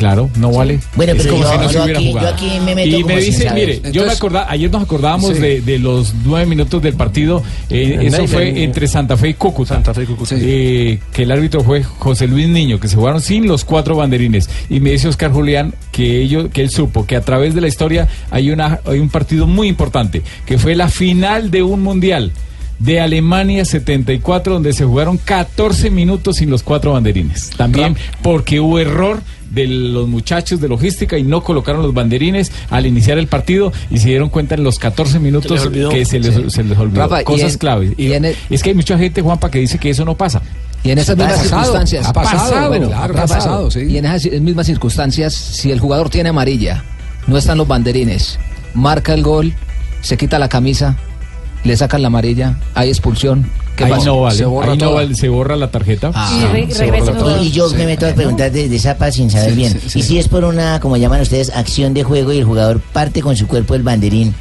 Claro, no vale. Bueno, es pero como yo- si no yo se hubiera aquí- yo jugado. aquí me meto y me sin dice, saber. mire, yo me Entonces- acordaba, ayer nos acordábamos Sí. de, de los nueve minutos del partido. eh, eso fue en- entre Santa Fe y Cúcuta. Santa Fe y Cúcuta. que el árbitro fue José Luis Niño, que se jugaron sin los cuatro banderines. Y me dice Oscar Julián que ellos, que él supo que a través de la historia hay una, hay un partido muy importante, que fue la final de un mundial de Alemania 74, donde se jugaron 14 minutos sin los cuatro banderines. También porque hubo error de los muchachos de logística y no colocaron los banderines al iniciar el partido y se dieron cuenta en los 14 minutos que se les, Sí. se les olvidó. Rafa, y Cosas en- claves. Y, es que hay mucha gente, Juanpa, que dice que eso no pasa. Y en esas mismas pasado, circunstancias. ha pasado, bueno, claro, Rafa, ha pasado, sí. Y en esas mismas circunstancias, si el jugador tiene amarilla, no están los banderines, marca el gol, se quita la camisa, le sacan la amarilla, hay expulsión. ¿Qué ahí pasa? no vale, Se borra ahí no vale, se borra la tarjeta. Ah. Y re- Se borra. Y yo me meto a preguntar de, de zapa sin saber bien. Y si es por una, como llaman ustedes, acción de juego y el jugador parte con su cuerpo el banderín,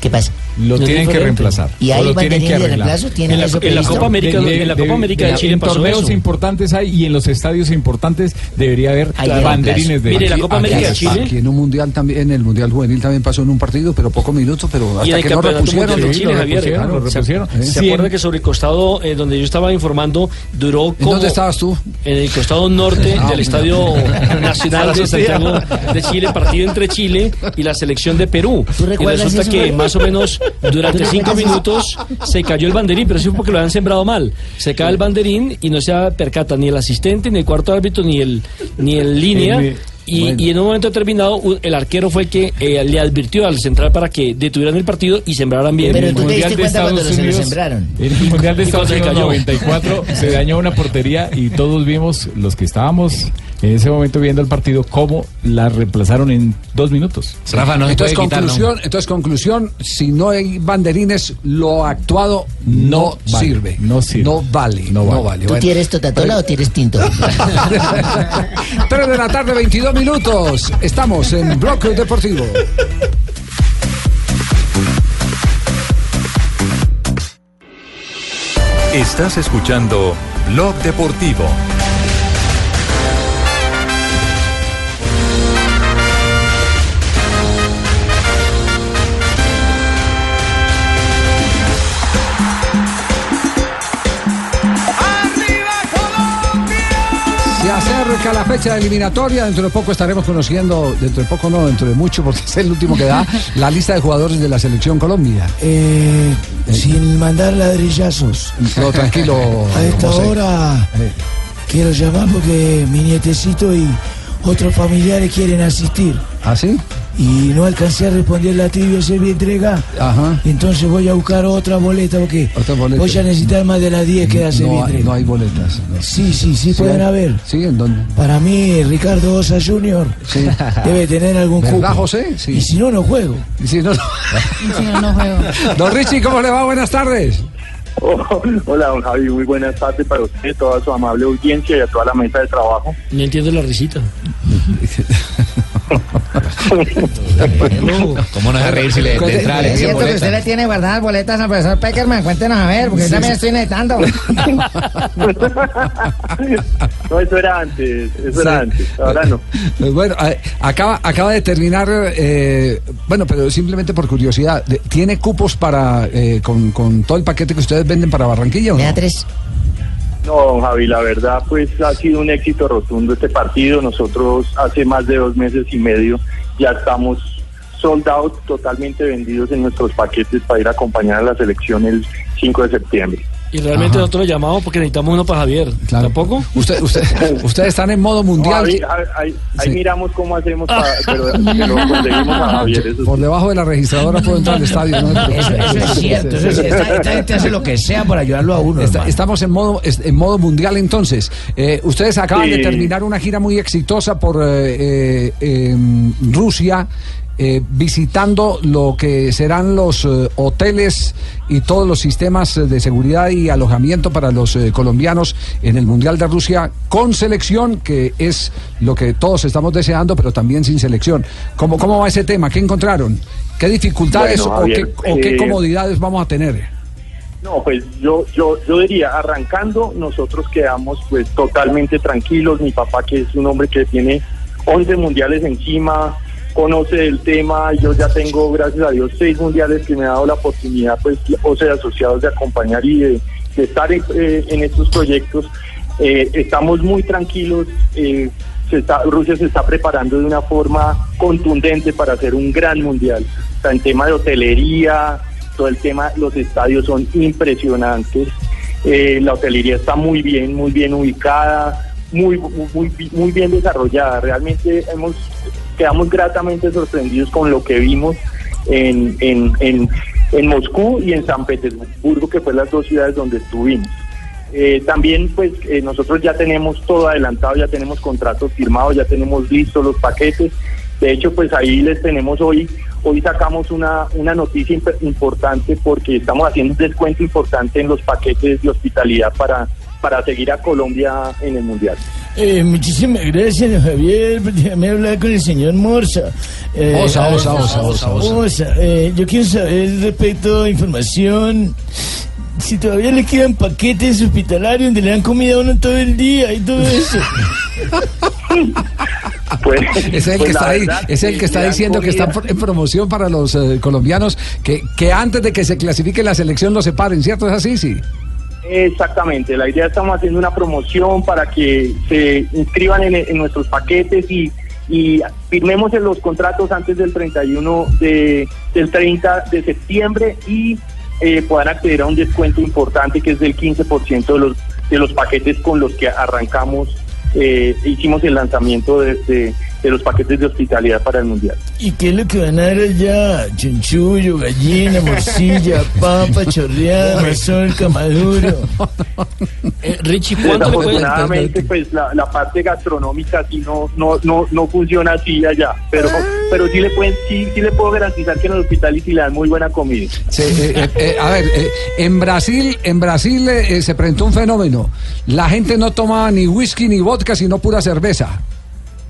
¿qué pasa? Lo Es tienen que reemplazar. ¿Y hay lo tienen que de arreglar. reemplazo? ¿Tienen En la- en la? Copa América- en la Copa América de Chile en pasó torneos eso. importantes hay y en los estadios importantes debería haber Hay banderines de Mire, la Copa América de Chile. aquí en un mundial también, en el mundial juvenil también pasó en un partido, pero pocos minutos, pero hasta que no repusieron. de Chile, lo repusieron, ¿se- repusieron. ¿Se Sí. acuerda que sobre el costado eh, donde yo estaba informando duró como... dónde estabas tú? En el costado norte Ah, del. Estadio Nacional de Santiago de Chile, partido entre Chile y la selección de Perú. Y recuerdas resulta que más o menos durante ¿Tú cinco minutos se cayó el banderín, pero sí fue porque lo habían sembrado mal. Se cae el banderín y no se percata ni el asistente, ni el cuarto árbitro, ni el, ni el línea. Y, bueno. y en un momento determinado el arquero fue el que eh, le advirtió al central para que detuvieran el partido y sembraran bien. Pero el tú te Mundial diste de cuenta cuando Estados se lo Unidos. sembraron. En el Mundial de Y Estados Unidos cayó. 94 se dañó una portería y todos vimos, los que estábamos en ese momento viendo el partido cómo la reemplazaron en dos minutos. entonces, conclusión, entonces, conclusión, si no hay banderines, lo actuado no, vale, sirve. no sirve. No vale. No vale. ¿Tú Bueno. tienes Totatola o tienes tinto? 3 de la tarde, 22 minutos. Estamos en Bloque Deportivo. Estás escuchando Blog Deportivo. Acerca la fecha eliminatoria. Dentro de poco estaremos conociendo, dentro de poco no, dentro de mucho, porque es el último que da, la lista de jugadores de la selección Colombia. Eh, sin mandar ladrillazos. No, tranquilo. A esta José. hora Eh, quiero llamar porque mi nietecito y otros familiares quieren asistir. ¿Ah, sí? Y no alcancé a responder la trivia, se mi entrega. Ajá. Entonces voy a buscar otra boleta porque Otra boleta. voy a necesitar más de las 10 que hace no, hay, no hay boletas. no. Sí, sí, sí, pueden hay? haber. Sí, ¿en dónde? Para mí, Ricardo Osa Jr. Sí. debe tener algún ¿Verdad, cupo. José? Sí. Y si no, no juego. Y si no, no. Si no, no juego. Don Richie, ¿cómo le va? Buenas tardes. Hola, don Javi, muy buenas tardes para usted, toda su amable audiencia y a toda la mesa de trabajo. No entiendo la risita. ¿Cómo no deja reír si le entra es cierto que usted le tiene guardadas boletas al profesor Peckerman. Cuéntenos a ver, porque yo también estoy necesitando. No, eso era antes, eso era antes, ahora no. Eh, Bueno, acaba, acaba de terminar, eh, bueno, pero simplemente por curiosidad, ¿tiene cupos para, eh, con, con todo el paquete que ustedes venden para Barranquilla o no? tres. No, Javi, la verdad, pues ha sido un éxito rotundo este partido. Nosotros hace más de dos meses y medio ya estamos sold out, totalmente vendidos en nuestros paquetes para ir a acompañar a la selección el 5 de septiembre. Y realmente Ajá. nosotros lo llamamos porque necesitamos uno para Javier. ¿Tampoco? Usted, usted, ustedes están en modo mundial. Ahí, ahí- ahí Sí. miramos cómo hacemos para, pero lo conseguimos a Javier. Eso Por debajo de la registradora puedo entrar al estadio. ¿no? Eso, eso es cierto. Eso es cierto. Esta, esta gente hace lo que sea para ayudarlo a uno. Está- estamos en modo en modo mundial entonces. Eh, ustedes acaban Sí. de terminar una gira muy exitosa por eh, eh, em, Rusia. Eh, visitando lo que serán los eh, hoteles y todos los sistemas eh, de seguridad y alojamiento para los eh, colombianos en el Mundial de Rusia con selección, que es lo que todos estamos deseando, pero también sin selección. ¿Cómo, cómo va ese tema? ¿Qué encontraron? ¿Qué dificultades Bueno, o, qué, o qué comodidades vamos a tener? No, pues yo, yo, yo diría, arrancando, nosotros quedamos pues totalmente tranquilos. Mi papá, que es un hombre que tiene 11 mundiales encima, conoce el tema. Yo ya tengo, gracias a Dios, seis mundiales que me ha dado la oportunidad, pues, o sea, asociados de acompañar y de, estar eh, en estos proyectos. Eh, estamos muy tranquilos. eh, Rusia se está preparando de una forma contundente para hacer un gran mundial. O sea, en tema de hotelería, todo el tema, los estadios son impresionantes. La hotelería está muy bien, muy bien ubicada, muy, muy, muy bien desarrollada. Realmente hemos quedamos gratamente sorprendidos con lo que vimos en, en, en, en Moscú y en San Petersburgo, que fue las dos ciudades donde estuvimos. Eh, también pues eh, nosotros ya tenemos todo adelantado, ya tenemos contratos firmados, ya tenemos listos los paquetes. De hecho, pues ahí les tenemos hoy, hoy sacamos una, una noticia imp- importante porque estamos haciendo un descuento importante en los paquetes de hospitalidad para, para seguir a Colombia en el Mundial. Eh, muchísimas gracias, Javier. Déjame hablar con el señor Morsa. Eh, Osa, Osa, Osa, Osa, Osa. Osa, eh, yo quiero saber respecto a información. Si todavía le quedan paquetes hospitalarios donde le dan comida a uno todo el día y todo eso. Pues, Es el pues que la está ahí, es el que está diciendo que está en promoción para los eh, colombianos que, que antes de que se clasifique la selección lo separen, ¿cierto? ¿Es así? Sí. Exactamente, la idea estamos haciendo una promoción para que se inscriban en, nuestros paquetes y, firmemos en los contratos antes del 31 de, del 30 de septiembre y eh, puedan acceder a un descuento importante que es del 15% de los, de los paquetes con los que arrancamos, eh, hicimos el lanzamiento de este, de los paquetes de hospitalidad para el mundial. ¿Y qué es lo que van a dar allá? Chunchullo, gallina, morcilla, papa, chorreada, mazorca, maduro. Eh, Richie, ¿cuánto le puede Desafortunadamente, pues la, la parte gastronómica sí no, no, no, no funciona así allá, pero, pero sí le pueden, sí, sí le puedo garantizar que en el hospitality le dan muy buena comida. Sí, eh, eh, eh, a ver, eh, en Brasil, en Brasil se presentó un fenómeno. La gente no tomaba ni whisky ni vodka, sino pura cerveza.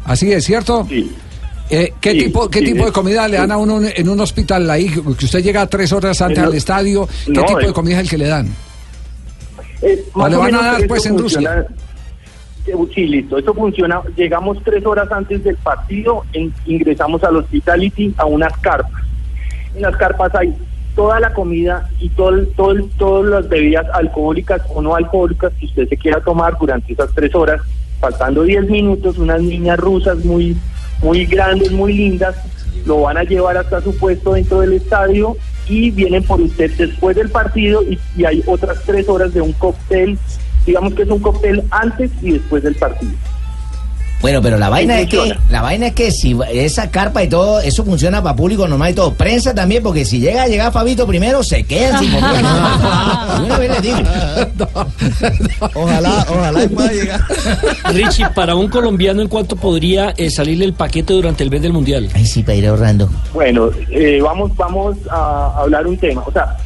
Así es, ¿cierto? Sí. Eh, ¿Qué Sí, tipo, qué sí, tipo de comida le dan a uno en un hospital ahí? Que usted llega tres horas antes En lo- al estadio. ¿Qué no, tipo de comida es el que le dan? Eh, ¿O le van a dar, pues, en funciona- Eh, Sí, listo. Esto funciona. Llegamos tres horas antes del partido, en- ingresamos al hospitality a unas carpas. En las carpas hay toda la comida y todo, todo, todas las bebidas alcohólicas o no alcohólicas que usted se quiera tomar durante esas tres horas. Faltando 10 minutos, unas niñas rusas muy, muy grandes, muy lindas, lo van a llevar hasta su puesto dentro del estadio y vienen por usted después del partido y, y hay otras tres horas de un cóctel, digamos que es un cóctel antes y después del partido. Bueno, pero la vaina Sí es que la vaina es que si esa carpa y todo eso funciona para público normal y todo, prensa también porque si llega a llegar Fabito primero se quedan sin comer. De una vez les digo. Ojalá, ojalá pueda llegar. Richie, para un colombiano, ¿en cuánto podría eh, salirle el paquete durante el mes del mundial? Ay, sí, para ir ahorrando. Bueno, eh, vamos, vamos a hablar un tema. O sea,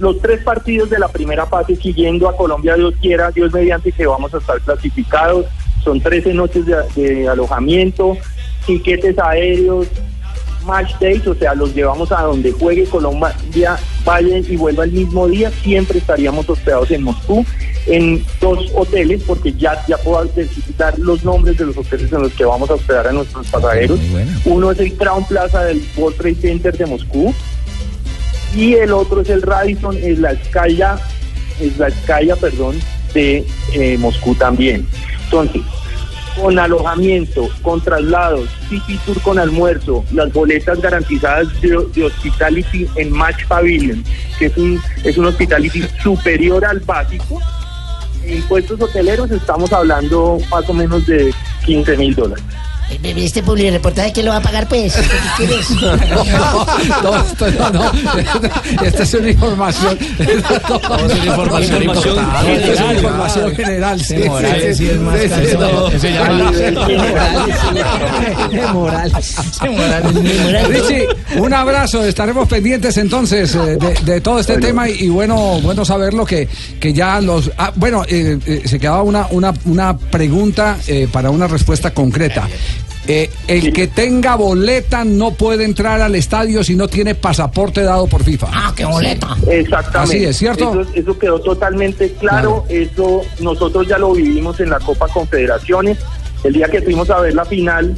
los tres partidos de la primera fase, siguiendo a Colombia, Dios quiera, Dios mediante que vamos a estar clasificados. Son 13 noches de, de alojamiento, tiquetes aéreos, match days, o sea, los llevamos a donde juegue Colombia, vaya y vuelva el mismo día. Siempre estaríamos hospedados en Moscú, en dos hoteles, porque ya, ya puedo dar los nombres de los hoteles en los que vamos a hospedar a nuestros pasajeros. Uno es el Crown Plaza del World Trade Center de Moscú y el otro es el Radisson, es la Skya, es la Skya, perdón, de eh, Moscú también. Entonces, con alojamiento, con traslados, City Tour con almuerzo, las boletas garantizadas de, Hospitality en Match Pavilion, que es un, es un Hospitality superior al básico. Impuestos hoteleros estamos hablando más o menos de 15 mil dólares. Este publireportaje que lo va a pagar pues. ¿Qué quieres? No, esto no, no. Esta es una información. es una información importante. Esta es una información general. No. Richie, un abrazo. Estaremos pendientes entonces eh, de, de todo este tema y, y bueno, bueno saberlo que, que ya los. ah, bueno, eh, eh, se quedaba una, una, una pregunta eh, para una respuesta concreta. Eh, el que tenga boleta no puede entrar al estadio si no tiene pasaporte dado por FIFA. Ah, qué boleta. Exactamente. Así es, ¿cierto? Eso, eso quedó totalmente claro. Eso nosotros ya lo vivimos en la Copa Confederaciones. El día que fuimos a ver la final,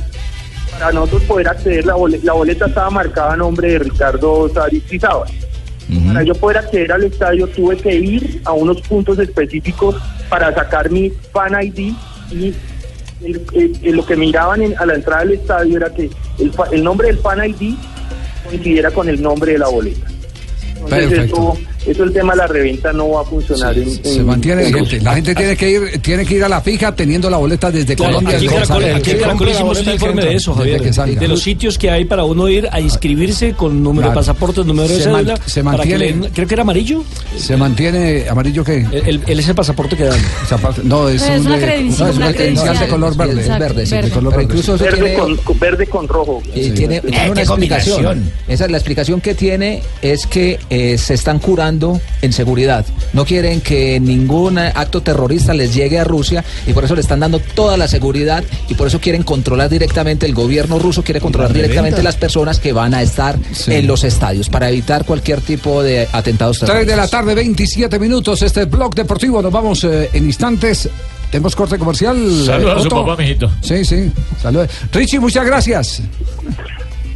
para nosotros poder acceder, la, bole- la boleta estaba marcada a nombre de Ricardo Saristizábal. Para yo poder acceder al estadio tuve que ir a unos puntos específicos para sacar mi fan ID y el- el- el- lo que miraban en- a la entrada del estadio era que el, nombre del fan ID coincidiera con el nombre de la boleta. Entonces Perfecto. eso, eso el tema de la reventa no va a funcionar. en- Se en- mantiene en vigente. La gente tiene que ir, tiene que ir a la fija teniendo la boleta desde Claro, Colombia. aquí en. Caracol hicimos un informe de eso, Javier. De los sitios que hay para uno ir a inscribirse con número Claro. de pasaporte, número de Se man- cédula. se para que mantiene- le creo que era amarillo. Se mantiene amarillo qué? El, el- ese pasaporte que dan. No, es, Es un, una eh, credencial, no, es una una credencial de color verde. Exacto, verde, sí, de verde. color Pero verde. incluso eso verde, tiene, con, verde con rojo. y tiene, Eh, tiene una explicación. Esa es la explicación que tiene es que eh, se están curando en seguridad. No quieren que ningún acto terrorista les llegue a Rusia y por eso le están dando toda la seguridad y por eso quieren controlar directamente el gobierno ruso quiere controlar directamente las personas que van a estar en los estadios para evitar cualquier tipo de atentados 3 de la terroristas. tarde, 27 minutos. Este es blog deportivo. Nos vamos eh, en instantes. Tenemos corte comercial. Saludos a su papá, mijito. Sí, sí. Saludos. Richie, muchas gracias.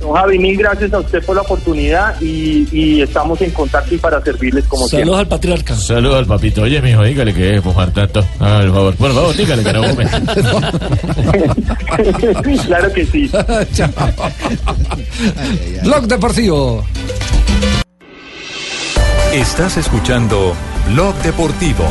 Don Javi, mil gracias a usted por la oportunidad y, y estamos en contacto y para servirles como Saludos al patriarca. Saludos al papito. Oye, mijo, dígale que es mojar tanto. Ah, por favor, por favor, dígale que no siempre. claro que sí. Chao. Blog deportivo. Estás escuchando Blog Deportivo.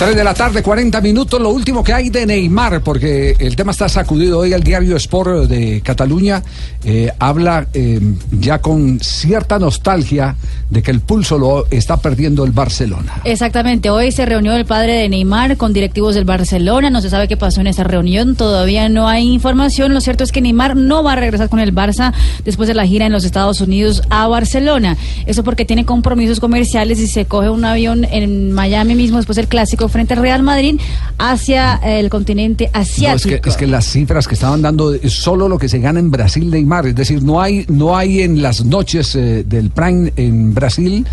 3 de la tarde, 40 minutos. Lo último que hay de Neymar, porque el tema está sacudido hoy. El diario Sport de Cataluña eh, habla eh, ya con cierta nostalgia de que el pulso lo está perdiendo el Barcelona. Exactamente, hoy se reunió el padre de Neymar con directivos del Barcelona, no se sabe qué pasó en esa reunión, todavía no hay información, lo cierto es que Neymar no va a regresar con el Barça después de la gira en los Estados Unidos a Barcelona, eso porque tiene compromisos comerciales y se coge un avión en Miami mismo después del clásico frente al Real Madrid hacia el continente No, asiático. es, que, es que las cifras que estaban dando es solo lo que se gana en Brasil Neymar, es decir, no hay, no hay en las noches eh, del Prime en Brasil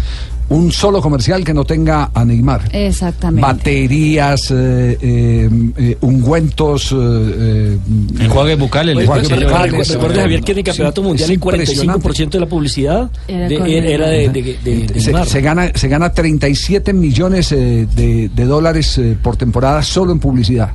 un solo comercial que no tenga a Neymar. Exactamente. Baterías, eh, eh, eh, ungüentos, eh, Enjuagues bucales. Oye, enjuagues pero bucales. recuerda- Javier, que en el campeonato mundial el impresionante. 45% de la publicidad Era de- era de, de- de- de Se, Neymar. se gana, se gana 37 millones eh, de, de dólares eh, por temporada solo en publicidad.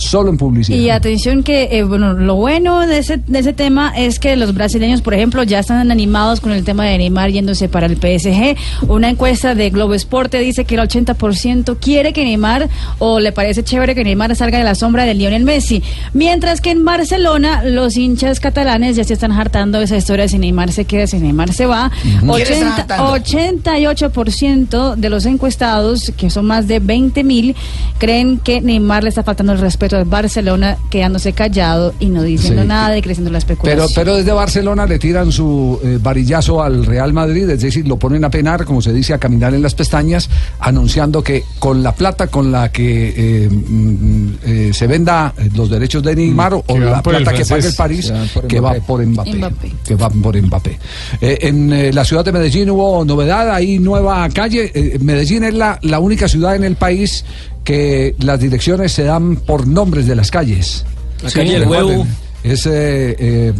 Solo en publicidad. Y atención que, eh, bueno, lo bueno de ese, de ese tema es que los brasileños, por ejemplo, ya están animados con el tema de Neymar yéndose para el PSG. Una encuesta de Globo Esporte dice que el 80% quiere que Neymar o le parece chévere que Neymar salga de la sombra de Lionel Messi. Mientras que en Barcelona los hinchas catalanes ya se están hartando de esa historia si Neymar se queda, si Neymar se va. ¿Quién está 80, hartando? 88% de los encuestados, que son más de 20 mil, creen que Neymar le está faltando el respeto al Barcelona, quedándose callado y no diciendo Sí. nada y creciendo la Pero, especulación. pero desde Barcelona le tiran su eh, varillazo al Real Madrid, es decir, lo ponen a penar, como se dice, a caminar en las pestañas, anunciando que con la plata con la que eh, mm, eh, se venda los derechos de Neymar o Que van la plata que pague el. París, Que va por Mbappé. Mbappé. Que va por Mbappé. Eh, en eh, la ciudad de Medellín hubo novedad, hay nueva calle. Eh, Medellín es la, la única ciudad en el país que las direcciones se dan por nombres de las calles. La calle del recuerden, Huevo. Es eh,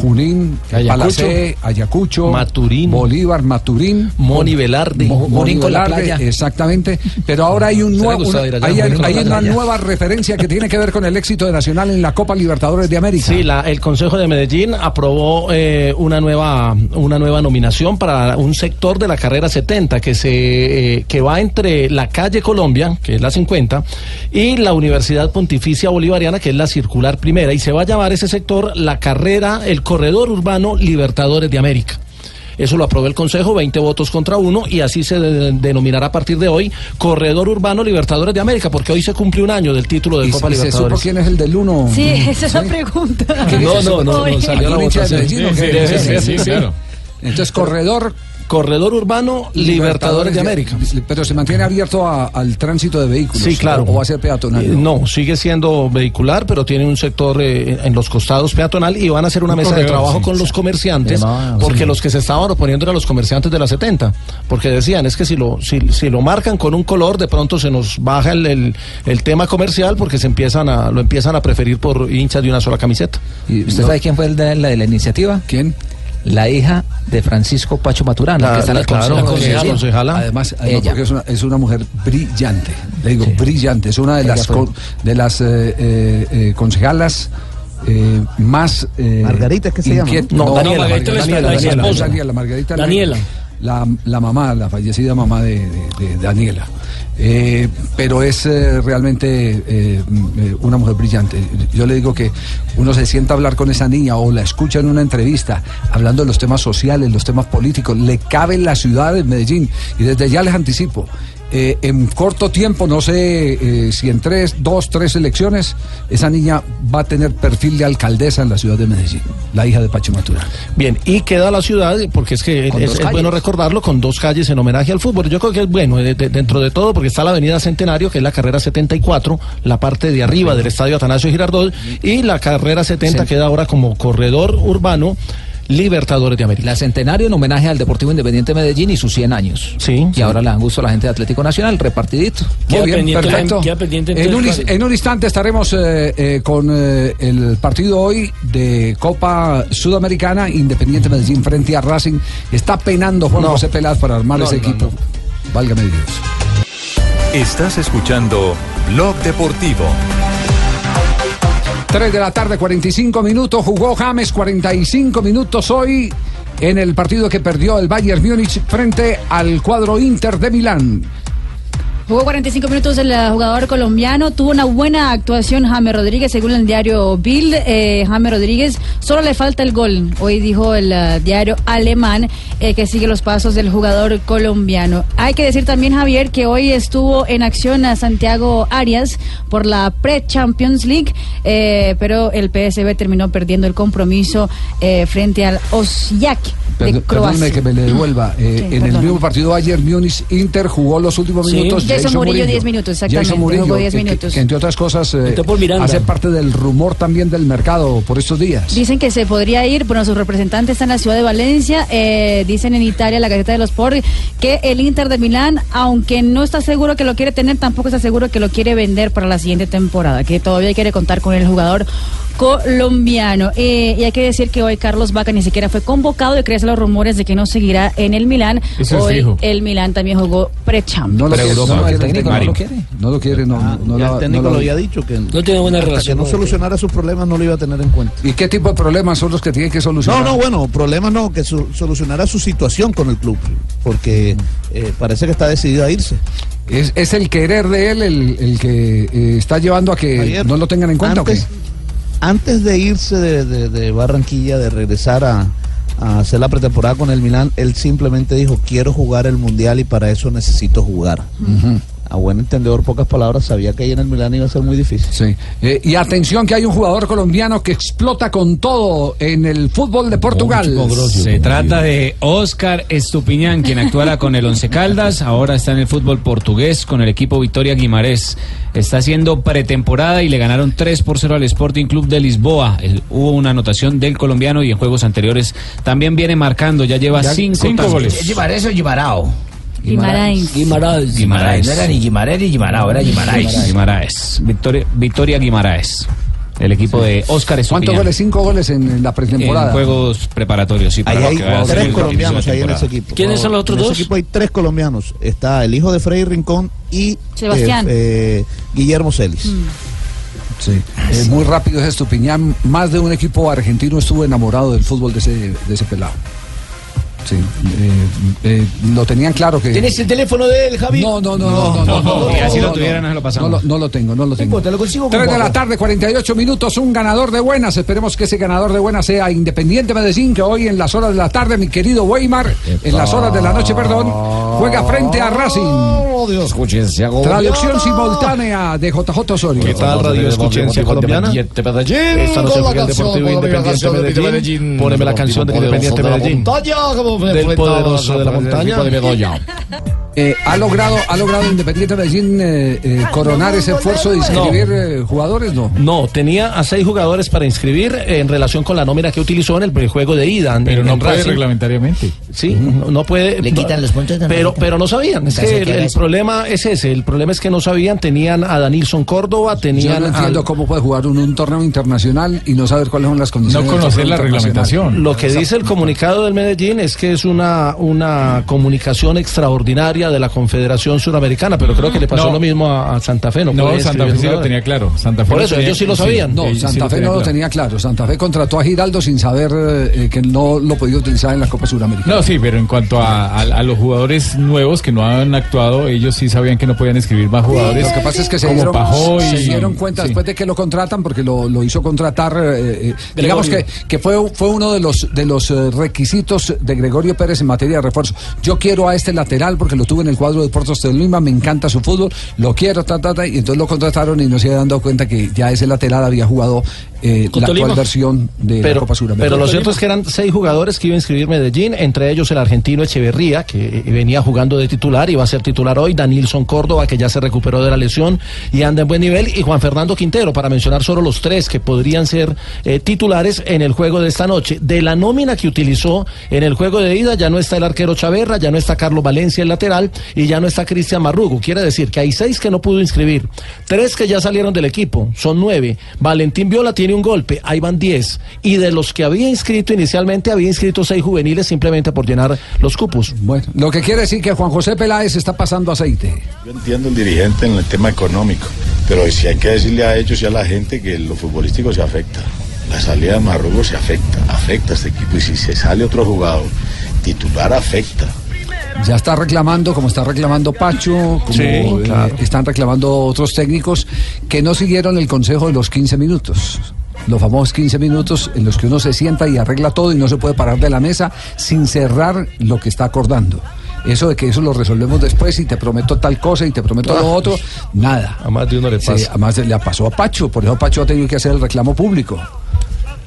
Junín, Ayacucho. Palacé, Ayacucho, Maturín. Bolívar, Maturín, Moni Velarde. Mo- Moni Velarde, exactamente. Pero ahora hay un nuevo, una- hay, hay nueva referencia que tiene que ver con el éxito de Nacional en la Copa Libertadores de América. Sí, la- el Consejo de Medellín aprobó eh, una nueva una nueva nominación para un sector de la carrera 70 que se eh, que va entre la calle Colombia, que es la 50, y la Universidad Pontificia Bolivariana, que es la circular primera, y se va a llamar ese sector la carrera, el corredor urbano Libertadores de América. Eso lo aprobó el Consejo, 20 votos contra uno, y así se de- denominará a partir de hoy Corredor Urbano Libertadores de América, porque hoy se cumple un año del título de ¿Y Copa se- se Libertadores. supo quién es el del uno? Sí, esa es la pregunta. No, no, no, no, salió la ¿Algún hincha de votación. Sí, sí, claro. Entonces, corredor. Corredor Urbano Libertadores de América. Pero se mantiene abierto a- al tránsito de vehículos. Sí, claro. O va a ser peatonal. Eh, no, sigue siendo vehicular, pero tiene un sector eh, en los costados peatonal y van a hacer una Un mesa de trabajo sí. con los comerciantes, porque sí. los que se estaban oponiendo eran los comerciantes de la 70, porque decían, es que si lo, si, si lo marcan con un color, de pronto se nos baja el, el- el tema comercial porque se empiezan a, lo empiezan a preferir por hinchas de una sola camiseta. ¿Usted sabe quién fue el de la, de la iniciativa? ¿Quién? La hija de Francisco Pacho Maturana, La- que está en la- claro, la Medellín. concejala. Además, además Ella. porque es una, es una mujer brillante. Le digo, brillante. Es una de Ella las, con- de las eh, eh, eh, concejalas. eh, más eh, Margarita, ¿es que se llama, no? No, Daniela, Margarita la- Daniela, la esposa. Daniela, Margarita la- Daniela. la, la mamá, la fallecida mamá de, de- de Daniela. Eh, pero es eh, realmente eh, mm, eh, una mujer brillante. Yo le digo que uno se sienta a hablar con esa niña o la escucha en una entrevista hablando de los temas sociales, los temas políticos, le cabe en la ciudad de Medellín. Y desde ya les anticipo. Eh, en corto tiempo, no sé eh, si en tres, dos, tres elecciones, esa niña va a tener perfil de alcaldesa en la ciudad de Medellín, la hija de Pacho Maturana. Bien, y queda la ciudad, porque es que es, bueno recordarlo, con dos calles en homenaje al fútbol. Yo creo que es bueno eh, de- dentro de todo, porque está la avenida Centenario, que es la carrera 74, la parte de arriba del estadio Atanasio Girardot, y la carrera 70 Sí. queda ahora como corredor urbano Libertadores de América. La Centenario en homenaje al Deportivo Independiente de Medellín y sus 100 años. Sí. Y ahora le dan gusto a la gente de Atlético Nacional, repartidito. Queda Muy bien, pendiente perfecto. queda pendiente en, un, en un instante estaremos eh, eh, con eh, el partido hoy de Copa Sudamericana Independiente Medellín frente a Racing. Está penando Juan No. José Peláez para armar No, ese no, equipo. no. Válgame Dios. Estás escuchando Blog Deportivo. 3 de la tarde, 45 minutos. Jugó James 45 minutos hoy en el partido que perdió el Bayern Múnich frente al cuadro Inter de Milán. Jugó 45 minutos el eh, jugador colombiano, tuvo una buena actuación James Rodríguez, según el diario Bild. Eh, James Rodríguez solo le falta el gol. Hoy dijo el eh, diario alemán eh, que sigue los pasos del jugador colombiano. Hay que decir también, Javier, que hoy estuvo en acción a Santiago Arias por la Pre-Champions League, eh, pero el PSV terminó perdiendo el compromiso frente al Osijek de Croacia. Perdóneme que me le devuelva. Sí, en el mismo partido ayer, Múnich Inter jugó los últimos Sí. minutos. Jason Murillo, 10 minutos, exactamente, Jason Murillo, jugó 10 que- que- minutos. Que, entre otras cosas eh, hace parte del rumor también del mercado por estos días. Dicen que se podría ir, bueno, sus representantes están en la ciudad de Valencia, eh, dicen en Italia, la Gaceta de los Sport, que el Inter de Milán, aunque no está seguro que lo quiere tener, tampoco está seguro que lo quiere vender para la siguiente temporada, que todavía quiere contar con el jugador colombiano. Eh, y hay que decir que hoy Carlos Vaca ni siquiera fue convocado y crecen los rumores de que no seguirá en el Milán. Eso es hoy el Milán también jugó pre-champ. No lo quiere, Pre-Europa. no, ¿El el técnico no lo quiere? No lo quiere, no, no, no la- el técnico no lo había dicho que No tiene buena relación que no solucionara sus problemas no lo iba a tener en cuenta. ¿Y qué tipo de problemas son los que tiene que solucionar? No, no, bueno, problemas no, que su- solucionara su situación con el club, porque eh, parece que está decidido a irse. ¿Es, es el querer de él el, el que eh, está llevando a que no lo tengan en cuenta antes, o qué? Antes de irse de, Barranquilla, de regresar a, a hacer la pretemporada con el Milán, él simplemente dijo, quiero jugar el Mundial y para eso necesito jugar. A buen entendedor, pocas palabras, sabía que ahí en el Milán iba a ser muy difícil. Sí. Eh, y atención que hay un jugador colombiano que explota con todo en el fútbol de Portugal. Se trata de Oscar Estupiñán, quien actuara con el Once Caldas, ahora está en el fútbol portugués con el equipo Victoria Guimarés. Está haciendo pretemporada y le ganaron 3 por 0 al Sporting Club de Lisboa. El- hubo una anotación del colombiano y en juegos anteriores también viene marcando, ya lleva 5 ¿Es Guimarães o Guimarao? Guimaraes. Guimaraes. Guimaraes. No era ni Guimarães ni Guimarao, era Guimarães. Guimaraes. Victoria, Victoria Guimaraes. El equipo de Oscar Estupiñán. ¿Cuántos goles? Cinco goles en, en la pretemporada. En juegos preparatorios, sí. Ahí hay tres colombianos ahí en ese equipo. ¿Quiénes son los otros en dos? ese equipo hay tres colombianos. Está el hijo de Freddy Rincón y Sebastián. eh, eh, Guillermo Celis. Sí. Eh, muy rápido es Estupiñán. Más de un equipo argentino estuvo enamorado del fútbol de ese, de ese pelado. Sí. eh, eh, lo tenían claro que. ¿Tienes el teléfono de él, Javi? No, no, no, no, no, no, así no, lo no, tuvieran, no lo pasamos. No no lo tengo, no lo tengo. importa, lo consigo con 3 de la tarde, 48 minutos, un ganador de buenas. Esperemos que ese ganador de buenas sea Independiente Medellín, que hoy en las horas de la tarde, mi querido Weimar, en las horas de la noche, perdón, juega frente a Racing. Oh, Escuchencia Traducción simultánea de JJ Osorio. ¿Qué tal, Radio Escuchencia Colombiana? Esta noche juega el Deportivo Independiente Medellín. Póneme la canción del Independiente Medellín. Del poderoso de la montaña. Eh, ¿ha, logrado, ¿Ha logrado Independiente Medellín eh, eh, coronar ese esfuerzo de inscribir jugadores? No. No, tenía a seis jugadores para inscribir en relación con la nómina que utilizó en el juego de ida. en- Pero en no puede Racing. reglamentariamente. Sí, no, no puede. Le quitan los puntos de Pero, pero no sabían. Es que el, problema es ese. El problema es que no sabían. Tenían a Danilson Córdoba, Yo tenían no entiendo al- cómo puede jugar un, un torneo internacional y no saber cuáles son las condiciones. del torneo internacional. Lo que dice el comunicado del Medellín es que es una, una comunicación extraordinaria de la Confederación Suramericana, pero creo que le pasó No. lo mismo a, a Santa Fe. No, No, Santa Fe sí lo tenía claro. Santa Fe Por eso, tenía- ellos sí lo sabían. No, Sí, Santa Fe no lo tenía claro. Santa Fe contrató a Giraldo sin saber eh, que no lo podía utilizar en la Copa Suramericana. No, sí, pero en cuanto a, a- a los jugadores nuevos que no han actuado, ellos sí sabían que no podían escribir más jugadores. Lo que pasa es que se dieron, Pajoy, se dieron cuenta sí. después de que lo contratan, porque lo, lo hizo contratar, eh, eh, digamos que, fue, fue uno de los, de los requisitos de Gregorio Pérez en materia de refuerzo. Yo quiero a este lateral porque lo tuve en el cuadro de Portos de Lima, me encanta su fútbol, lo quiero, ta, ta, ta, y entonces lo contrataron y no se habían dado cuenta que ya ese lateral había jugado eh, la actual versión de la pero, Copa Suramericana. pero lo cierto es que eran seis jugadores que iba a inscribir Medellín, entre ellos el argentino Echeverría, que eh, venía jugando de titular y va a ser titular hoy, Danilson Córdoba, que ya se recuperó de la lesión y anda en buen nivel, y Juan Fernando Quintero, para mencionar solo los tres que podrían ser eh, titulares en el juego de esta noche. De la nómina que utilizó en el juego de ida, ya no está el arquero Chaverra, ya no está Carlos Valencia, el lateral, y ya no está Cristian Marrugo. Quiere decir que hay seis que no pudo inscribir, tres que ya salieron del equipo, son nueve. Valentín Viola tiene un golpe, ahí van diez. Y de los que había inscrito inicialmente, había inscrito seis juveniles simplemente por llenar los cupos. Bueno, lo que quiere decir que Juan José Peláez está pasando aceite. Yo entiendo el dirigente en el tema económico, pero sí hay que decirle a ellos y a la gente que lo futbolístico se afecta. La salida de Marrugo se afecta, afecta a este equipo y si se sale otro jugador titular afecta. Ya está reclamando, como está reclamando Pacho, como Sí, eh, están reclamando otros técnicos que no siguieron el consejo de los 15 minutos. Los famosos 15 minutos en los que uno se sienta y arregla todo y no se puede parar de la mesa sin cerrar lo que está acordando. Eso de que eso lo resolvemos después y te prometo tal cosa y te prometo lo otro, nada. A más de uno le Sí, pasa. además le pasó a Pacho, por eso Pacho ha tenido que hacer el reclamo público.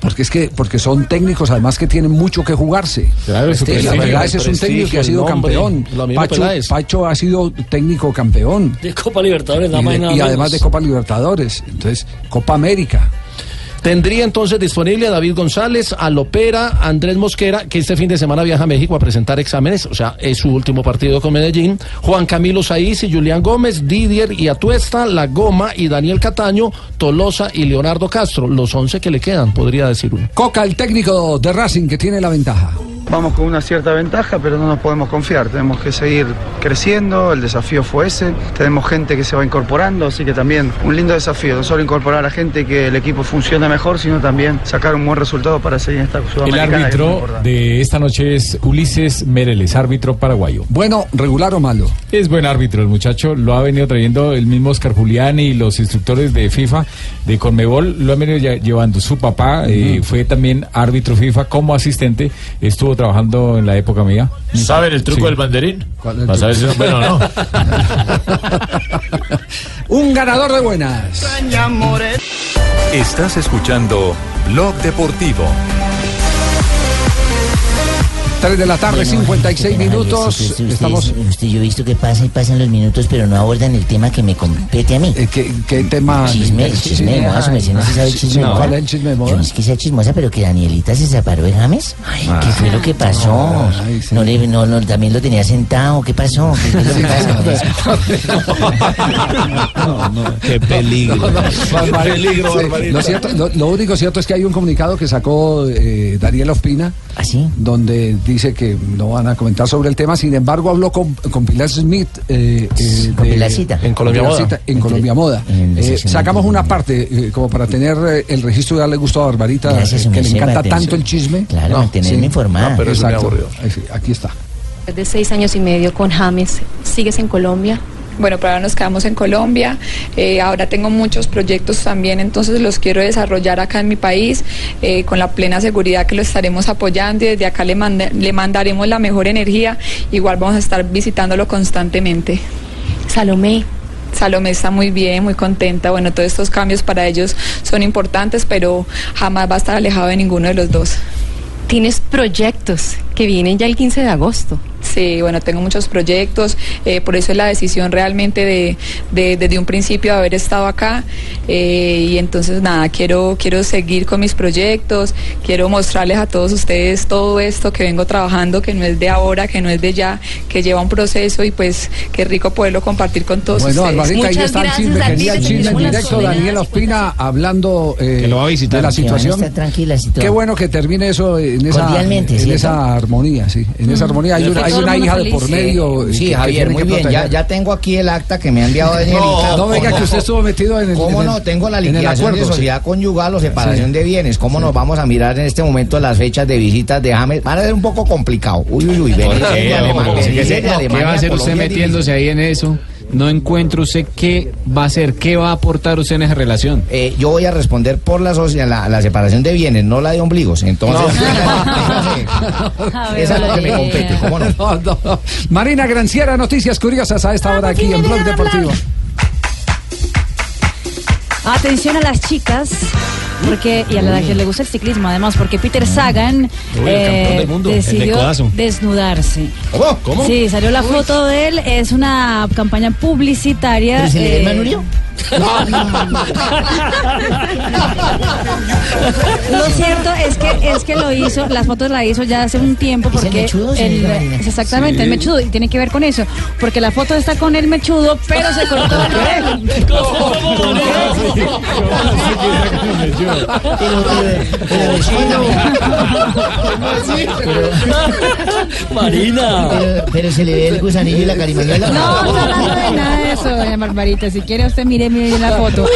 Porque es que porque son técnicos además que tienen mucho que jugarse. Claro, Este, la verdad ese es un técnico que ha sido nombre, campeón. lo mismo Pacho. Pacho ha sido técnico campeón. De Copa Libertadores, Y, nada más de- y además de Copa Libertadores. Entonces, Copa América. Tendría entonces disponible a David González, a Lopera, Andrés Mosquera, que este fin de semana viaja a México a presentar exámenes, o sea, es su último partido con Medellín, Juan Camilo Saiz y Julián Gómez, Didier y Atuesta, La Goma y Daniel Cataño, Tolosa y Leonardo Castro, los 11 que le quedan, podría decir uno. Coca, el técnico de Racing que tiene la ventaja. Vamos con una cierta ventaja, pero no nos podemos confiar. Tenemos que seguir creciendo, el desafío fue ese. Tenemos gente que se va incorporando, así que también un lindo desafío. No solo incorporar a gente que el equipo funcione mejor, sino también sacar un buen resultado para seguir en esta El sudamericana. muy árbitro de esta noche es Ulises Mereles, árbitro paraguayo. Bueno, regular o malo. Es buen árbitro el muchacho, lo ha venido trayendo el mismo Oscar Julián y los instructores de FIFA, de Conmebol, lo han venido lle- llevando. Su papá eh, fue también árbitro FIFA como asistente, estuvo trabajando en la época mía. ¿Saben el truco Sí. del banderín? ¿Cuál es el Para saber si son buenos o no. Un ganador de buenas. Estás escuchando Blog Deportivo. 3 de la tarde, 56 minutos. Ustedes- Estamos. usted- yo he visto que pasan y pasan los minutos, pero no abordan el tema que me compete a mí. ¿Qué, qué tema? Chisme, el chisme de moda, su merced no se sabe el chisme No. ¿Cuál es el chisme de moda? Yo no es que sea chismosa, pero que Danielita se separó de James. ¿Qué fue lo que pasó? No, le, no, no, también lo tenía sentado. ¿Qué pasó? ¿Qué, qué es lo que pasa con eso? Qué peligro. Peligro, lo, cierto- lo- lo único cierto es que hay un comunicado que sacó eh, Daniel Ospina, donde dice que no van a comentar sobre el tema. Sin embargo, habló con, con Pilar Smith eh, eh, Con de- Pilarcita. En Colombia Moda. En Colombia Moda. en Eh, sección sacamos una parte eh, como para tener eh, el registro y darle gusto a Barbarita, Gracias, que le encanta tanto el chisme. Claro, informada. No, pero eso me exacto. Aquí está. Después de seis años y medio con James, ¿sigues en Colombia? Bueno, pero ahora nos quedamos en Colombia. Eh, ahora tengo muchos proyectos también, entonces los quiero desarrollar acá en mi país eh, con la plena seguridad que lo estaremos apoyando y desde acá le, manda- le mandaremos la mejor energía. Igual vamos a estar visitándolo constantemente. Salomé. Salomé está muy bien, muy contenta. Bueno, todos estos cambios para ellos son importantes, pero jamás va a estar alejado de ninguno de los dos. Tienes proyectos que vienen ya el 15 de agosto. Sí, bueno, tengo muchos proyectos, eh, por eso es la decisión realmente de, de- desde un principio de haber estado acá eh, y entonces nada, quiero, quiero seguir con mis proyectos, quiero mostrarles a todos ustedes todo esto que vengo trabajando, que no es de ahora, que no es de ya, que lleva un proceso y pues qué rico poderlo compartir con todos Bueno, ustedes. Alvarita, ahí está el chisme, quería el chisme en directo. Daniel Ospina hablando eh, Que lo va a visitar. de la situación. estar tranquilas y todo. Qué bueno que termine eso en esa, en esa armonía, sí. En esa armonía hay una, hay una hija de por medio. Sí, que- que Javier, tiene muy que bien. Ya, ya tengo aquí el acta que me ha enviado Danielita. No, no venga que usted estuvo metido en el. ¿Cómo en el- no? Tengo la en el liquidación acuerdo, de sí. sociedad conyugal o separación Sí. de bienes. ¿Cómo nos vamos a mirar en este momento las fechas de visitas de James? Van a ser un poco complicado. Uy, uy, uy. ¿Por venir qué, de Alemania- hombre? venir ¿Qué se- de ¿Qué va a hacer usted metiéndose ahí en eso? No encuentro usted qué va a hacer, qué va a aportar usted en esa relación. Eh, yo voy a responder por la, socia- la, la separación de bienes, no la de ombligos. Entonces, esa es lo que me compete. ¿Cómo no? No, no. Marina Granciera, noticias curiosas a esta hora aquí en Blog Deportivo. Atención a las chicas, porque y a la que le gusta el ciclismo, además, porque Peter Sagan Uy, de decidió desnudarse. ¿Cómo? ¿Cómo? Sí, salió la foto de él, es una campaña publicitaria. ¿Pero se le eh? Lo cierto es que es que lo hizo, las fotos la hizo ya hace un tiempo ¿Es el porque mechudo, el- señora Marina? exactamente Sí. el mechudo y tiene que ver con eso, porque la foto está con el mechudo, pero se cortó Marina. Pero, se le ve el gusanillo y la carimañola. No, no de nada de eso, doña. Si quiere usted mire, bien la foto.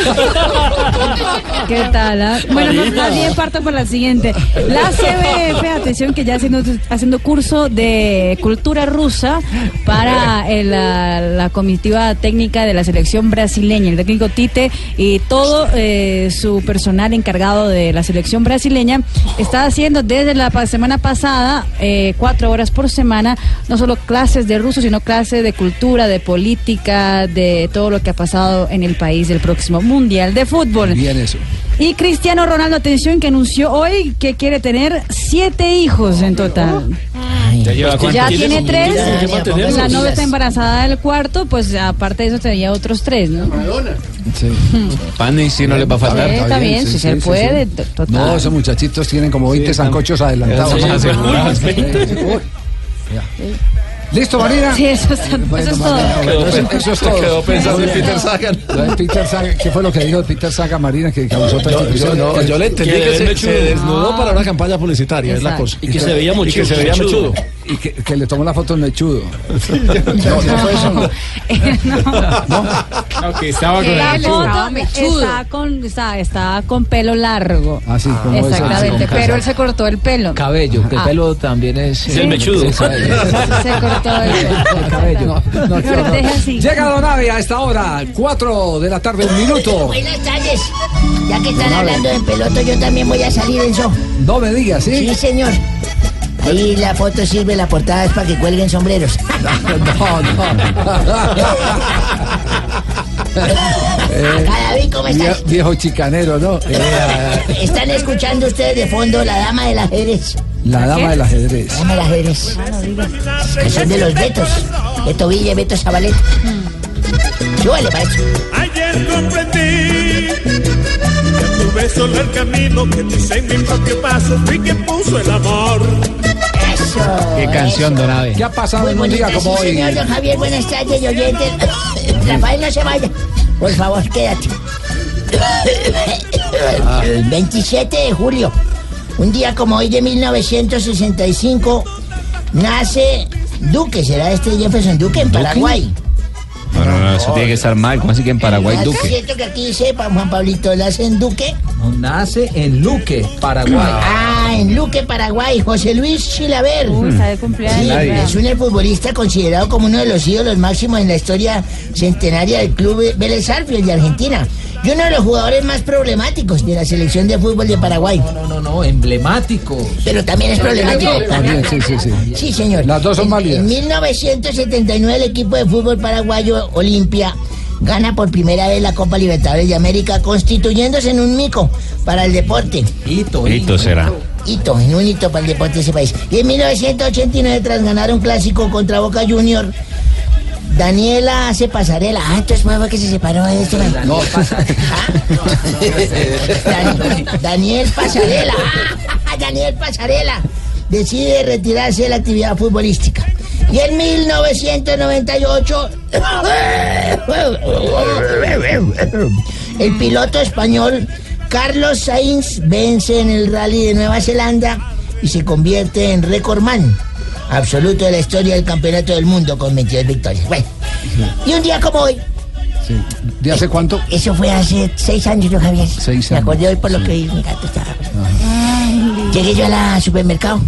¿Qué tal? ah? Bueno, más bien parto por la siguiente. La CBF, atención, que ya haciendo, haciendo curso de cultura rusa para el, la, la comitiva técnica de la selección brasileña, el técnico Tite y todo eh, su personal encargado de la selección brasileña está haciendo desde la semana pasada eh, cuatro horas por semana, no solo clases de ruso, sino clases de cultura, de política, de todo lo que ha pasado en el país del próximo Mundial de Fútbol. Bien eso. Y Cristiano Ronaldo, atención, que anunció hoy que quiere tener siete hijos en total. Ya lleva cuántos. Ya tiene tres, la novia está embarazada del cuarto, pues aparte de eso tenía otros tres, ¿no? Pan y si no les va a faltar. Sí, está bien, si se puede, to- total. No, esos muchachitos tienen como 20 sancochos adelantados. ¿Listo, Marina? Sí, eso, está- eso es todo. Bueno, eso, eso es todo. Quedó pensando en Peter Sagan. Peter Sagan, ¿Qué fue lo que dijo Peter Sagan, Marina, que causó toda Yo, no, yo le entendí Que se, se desnudó para una campaña publicitaria, es la cosa. Y que se veía Y que mechudo, se veía mechudo. Y que, que le tomó la foto en mechudo. No, no fue eso. no. No, que estaba con La el foto mechudo. está con, está, está con pelo largo. Ah, sí, como Exactamente, pero él se cortó el pelo. Cabello, que el Ah. pelo también es. Es el mechudo. Sí, cabello. El cabello. No, no, no. Llega Don Abe a esta hora, 4 de la tarde, un minuto. Buenas tardes. Ya que están hablando de peloto, yo también voy a salir en show. No me digas, ¿sí? Sí, señor. Ahí la foto sirve, la portada es para que cuelguen sombreros. No, Eh, David, ¿cómo estás? vie- Viejo chicanero, ¿no? Eh, Están escuchando ustedes de fondo La Dama del Ajedrez. La dama del ajedrez. La Dama del Ajedrez. Que son de los Betos. Beto Villa y Beto Zabaleta. Súbale para eso. Ayer comprendí que tuve solo el camino que dice en mi propio paso fui quien puso el amor. Eso. Qué canción, Don Abe. ¿Qué ha pasado Muy en un día como hoy? señor don Javier, buenas tardes, y oyentes. Rafael, no se vaya. Por favor, quédate. El 27 de julio, un día como hoy de 1965, nace Duque, será este Jefferson Duque en Paraguay. No, no, no, eso tiene que estar mal. ¿Cómo así que en Paraguay, ¿Es Duque? cierto que aquí sepa, Juan Pablito, nace en Duque? Nace en Luque, Paraguay. Ah, en Luque, Paraguay, José Luis Chilaver. Uy, está de cumpleaños. Sí, es un futbolista considerado como uno de los ídolos máximos en la historia centenaria del club Vélez Sarsfield de Argentina. Y uno de los jugadores más problemáticos de la selección de fútbol de Paraguay. No, no, no, emblemático. Pero también es problemático. También, sí, sí, sí. Sí, señor. Las dos son En- válidas. En 1979 el equipo de fútbol paraguayo Olimpia gana por primera vez la Copa Libertadores de América, constituyéndose en un mico para el deporte. Hito, Hito será. hito, en un hito para el deporte de ese país. Y en 1989, tras ganar un clásico contra Boca Junior, Daniela hace pasarela. Ah, entonces fue que se separó de esto. No, Dan- Daniel Pasarela. Ah, Daniel Pasarela decide retirarse de la actividad futbolística. Y en 1998, el piloto español Carlos Sainz vence en el rally de Nueva Zelanda y se convierte en récordman absoluto de la historia del campeonato del mundo con 22 victorias. Bueno, y un día como hoy, Sí. ¿De hace cuánto? eso fue hace seis años, ¿no, Javier? Seis Me años. acordé hoy por lo que mi gato estaba. Llegué yo a la supermercado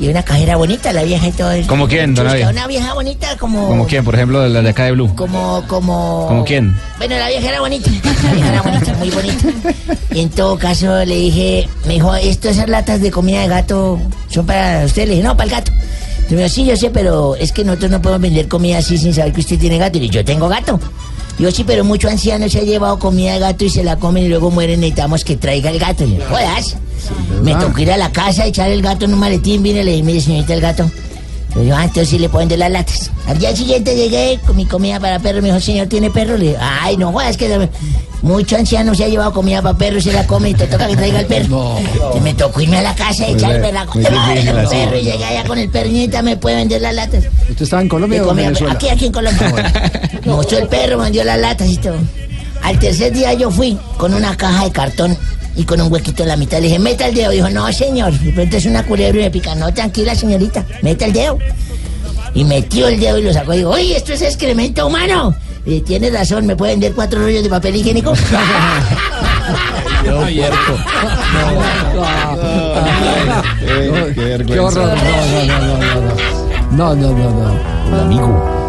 y una cajera bonita, la vieja y todo. eso. ¿Cómo quién, don Abe? Una vieja bonita como... ¿Como quién? Por ejemplo, la de acá de Blue. Como, como... ¿Como quién? Bueno, la vieja era bonita. La vieja era bonita, muy bonita. Y en todo caso le dije, me dijo, esto, esas latas de comida de gato son para usted. Le dije, no, para el gato. Dijo, sí, yo sé, pero es que nosotros no podemos vender comida así sin saber que usted tiene gato. Y le dije, yo tengo gato. Yo sí, pero mucho anciano se ha llevado comida de gato y se la comen y luego mueren. Necesitamos que traiga el gato. Y le dije, jodas. Me tocó ir a la casa, echar el gato en un maletín. Vine y le dije, mire, señorita, el gato. Le digo, ah, entonces sí le pueden de las latas. Al día siguiente llegué con mi comida para perro. Me dijo, señor, ¿tiene perro? Le dije, ay, no jodas, que mucho anciano se ha llevado comida para perro y se la come y te toca que traiga el perro. Y me tocó irme a la casa y bien, la así. perro y llegué allá con el perrita, me puede vender las latas. ¿Usted estaba en Colombia o en Venezuela? Aquí, aquí en Colombia. Me mostró el perro, me dio las latas y todo. Al tercer día yo fui con una caja de cartón y con un huequito en la mitad. Le dije, meta el dedo. Dijo, no, señor. De pronto es una culebra y me pica. No, tranquila, señorita. Meta el dedo. Y metió el dedo y lo sacó. Y digo, oye, esto es excremento humano. Y dije, tienes razón, ¿me puede vender cuatro rollos de papel higiénico? Qué horror. No, no, no, no, no. No, no, no, no. El amigo.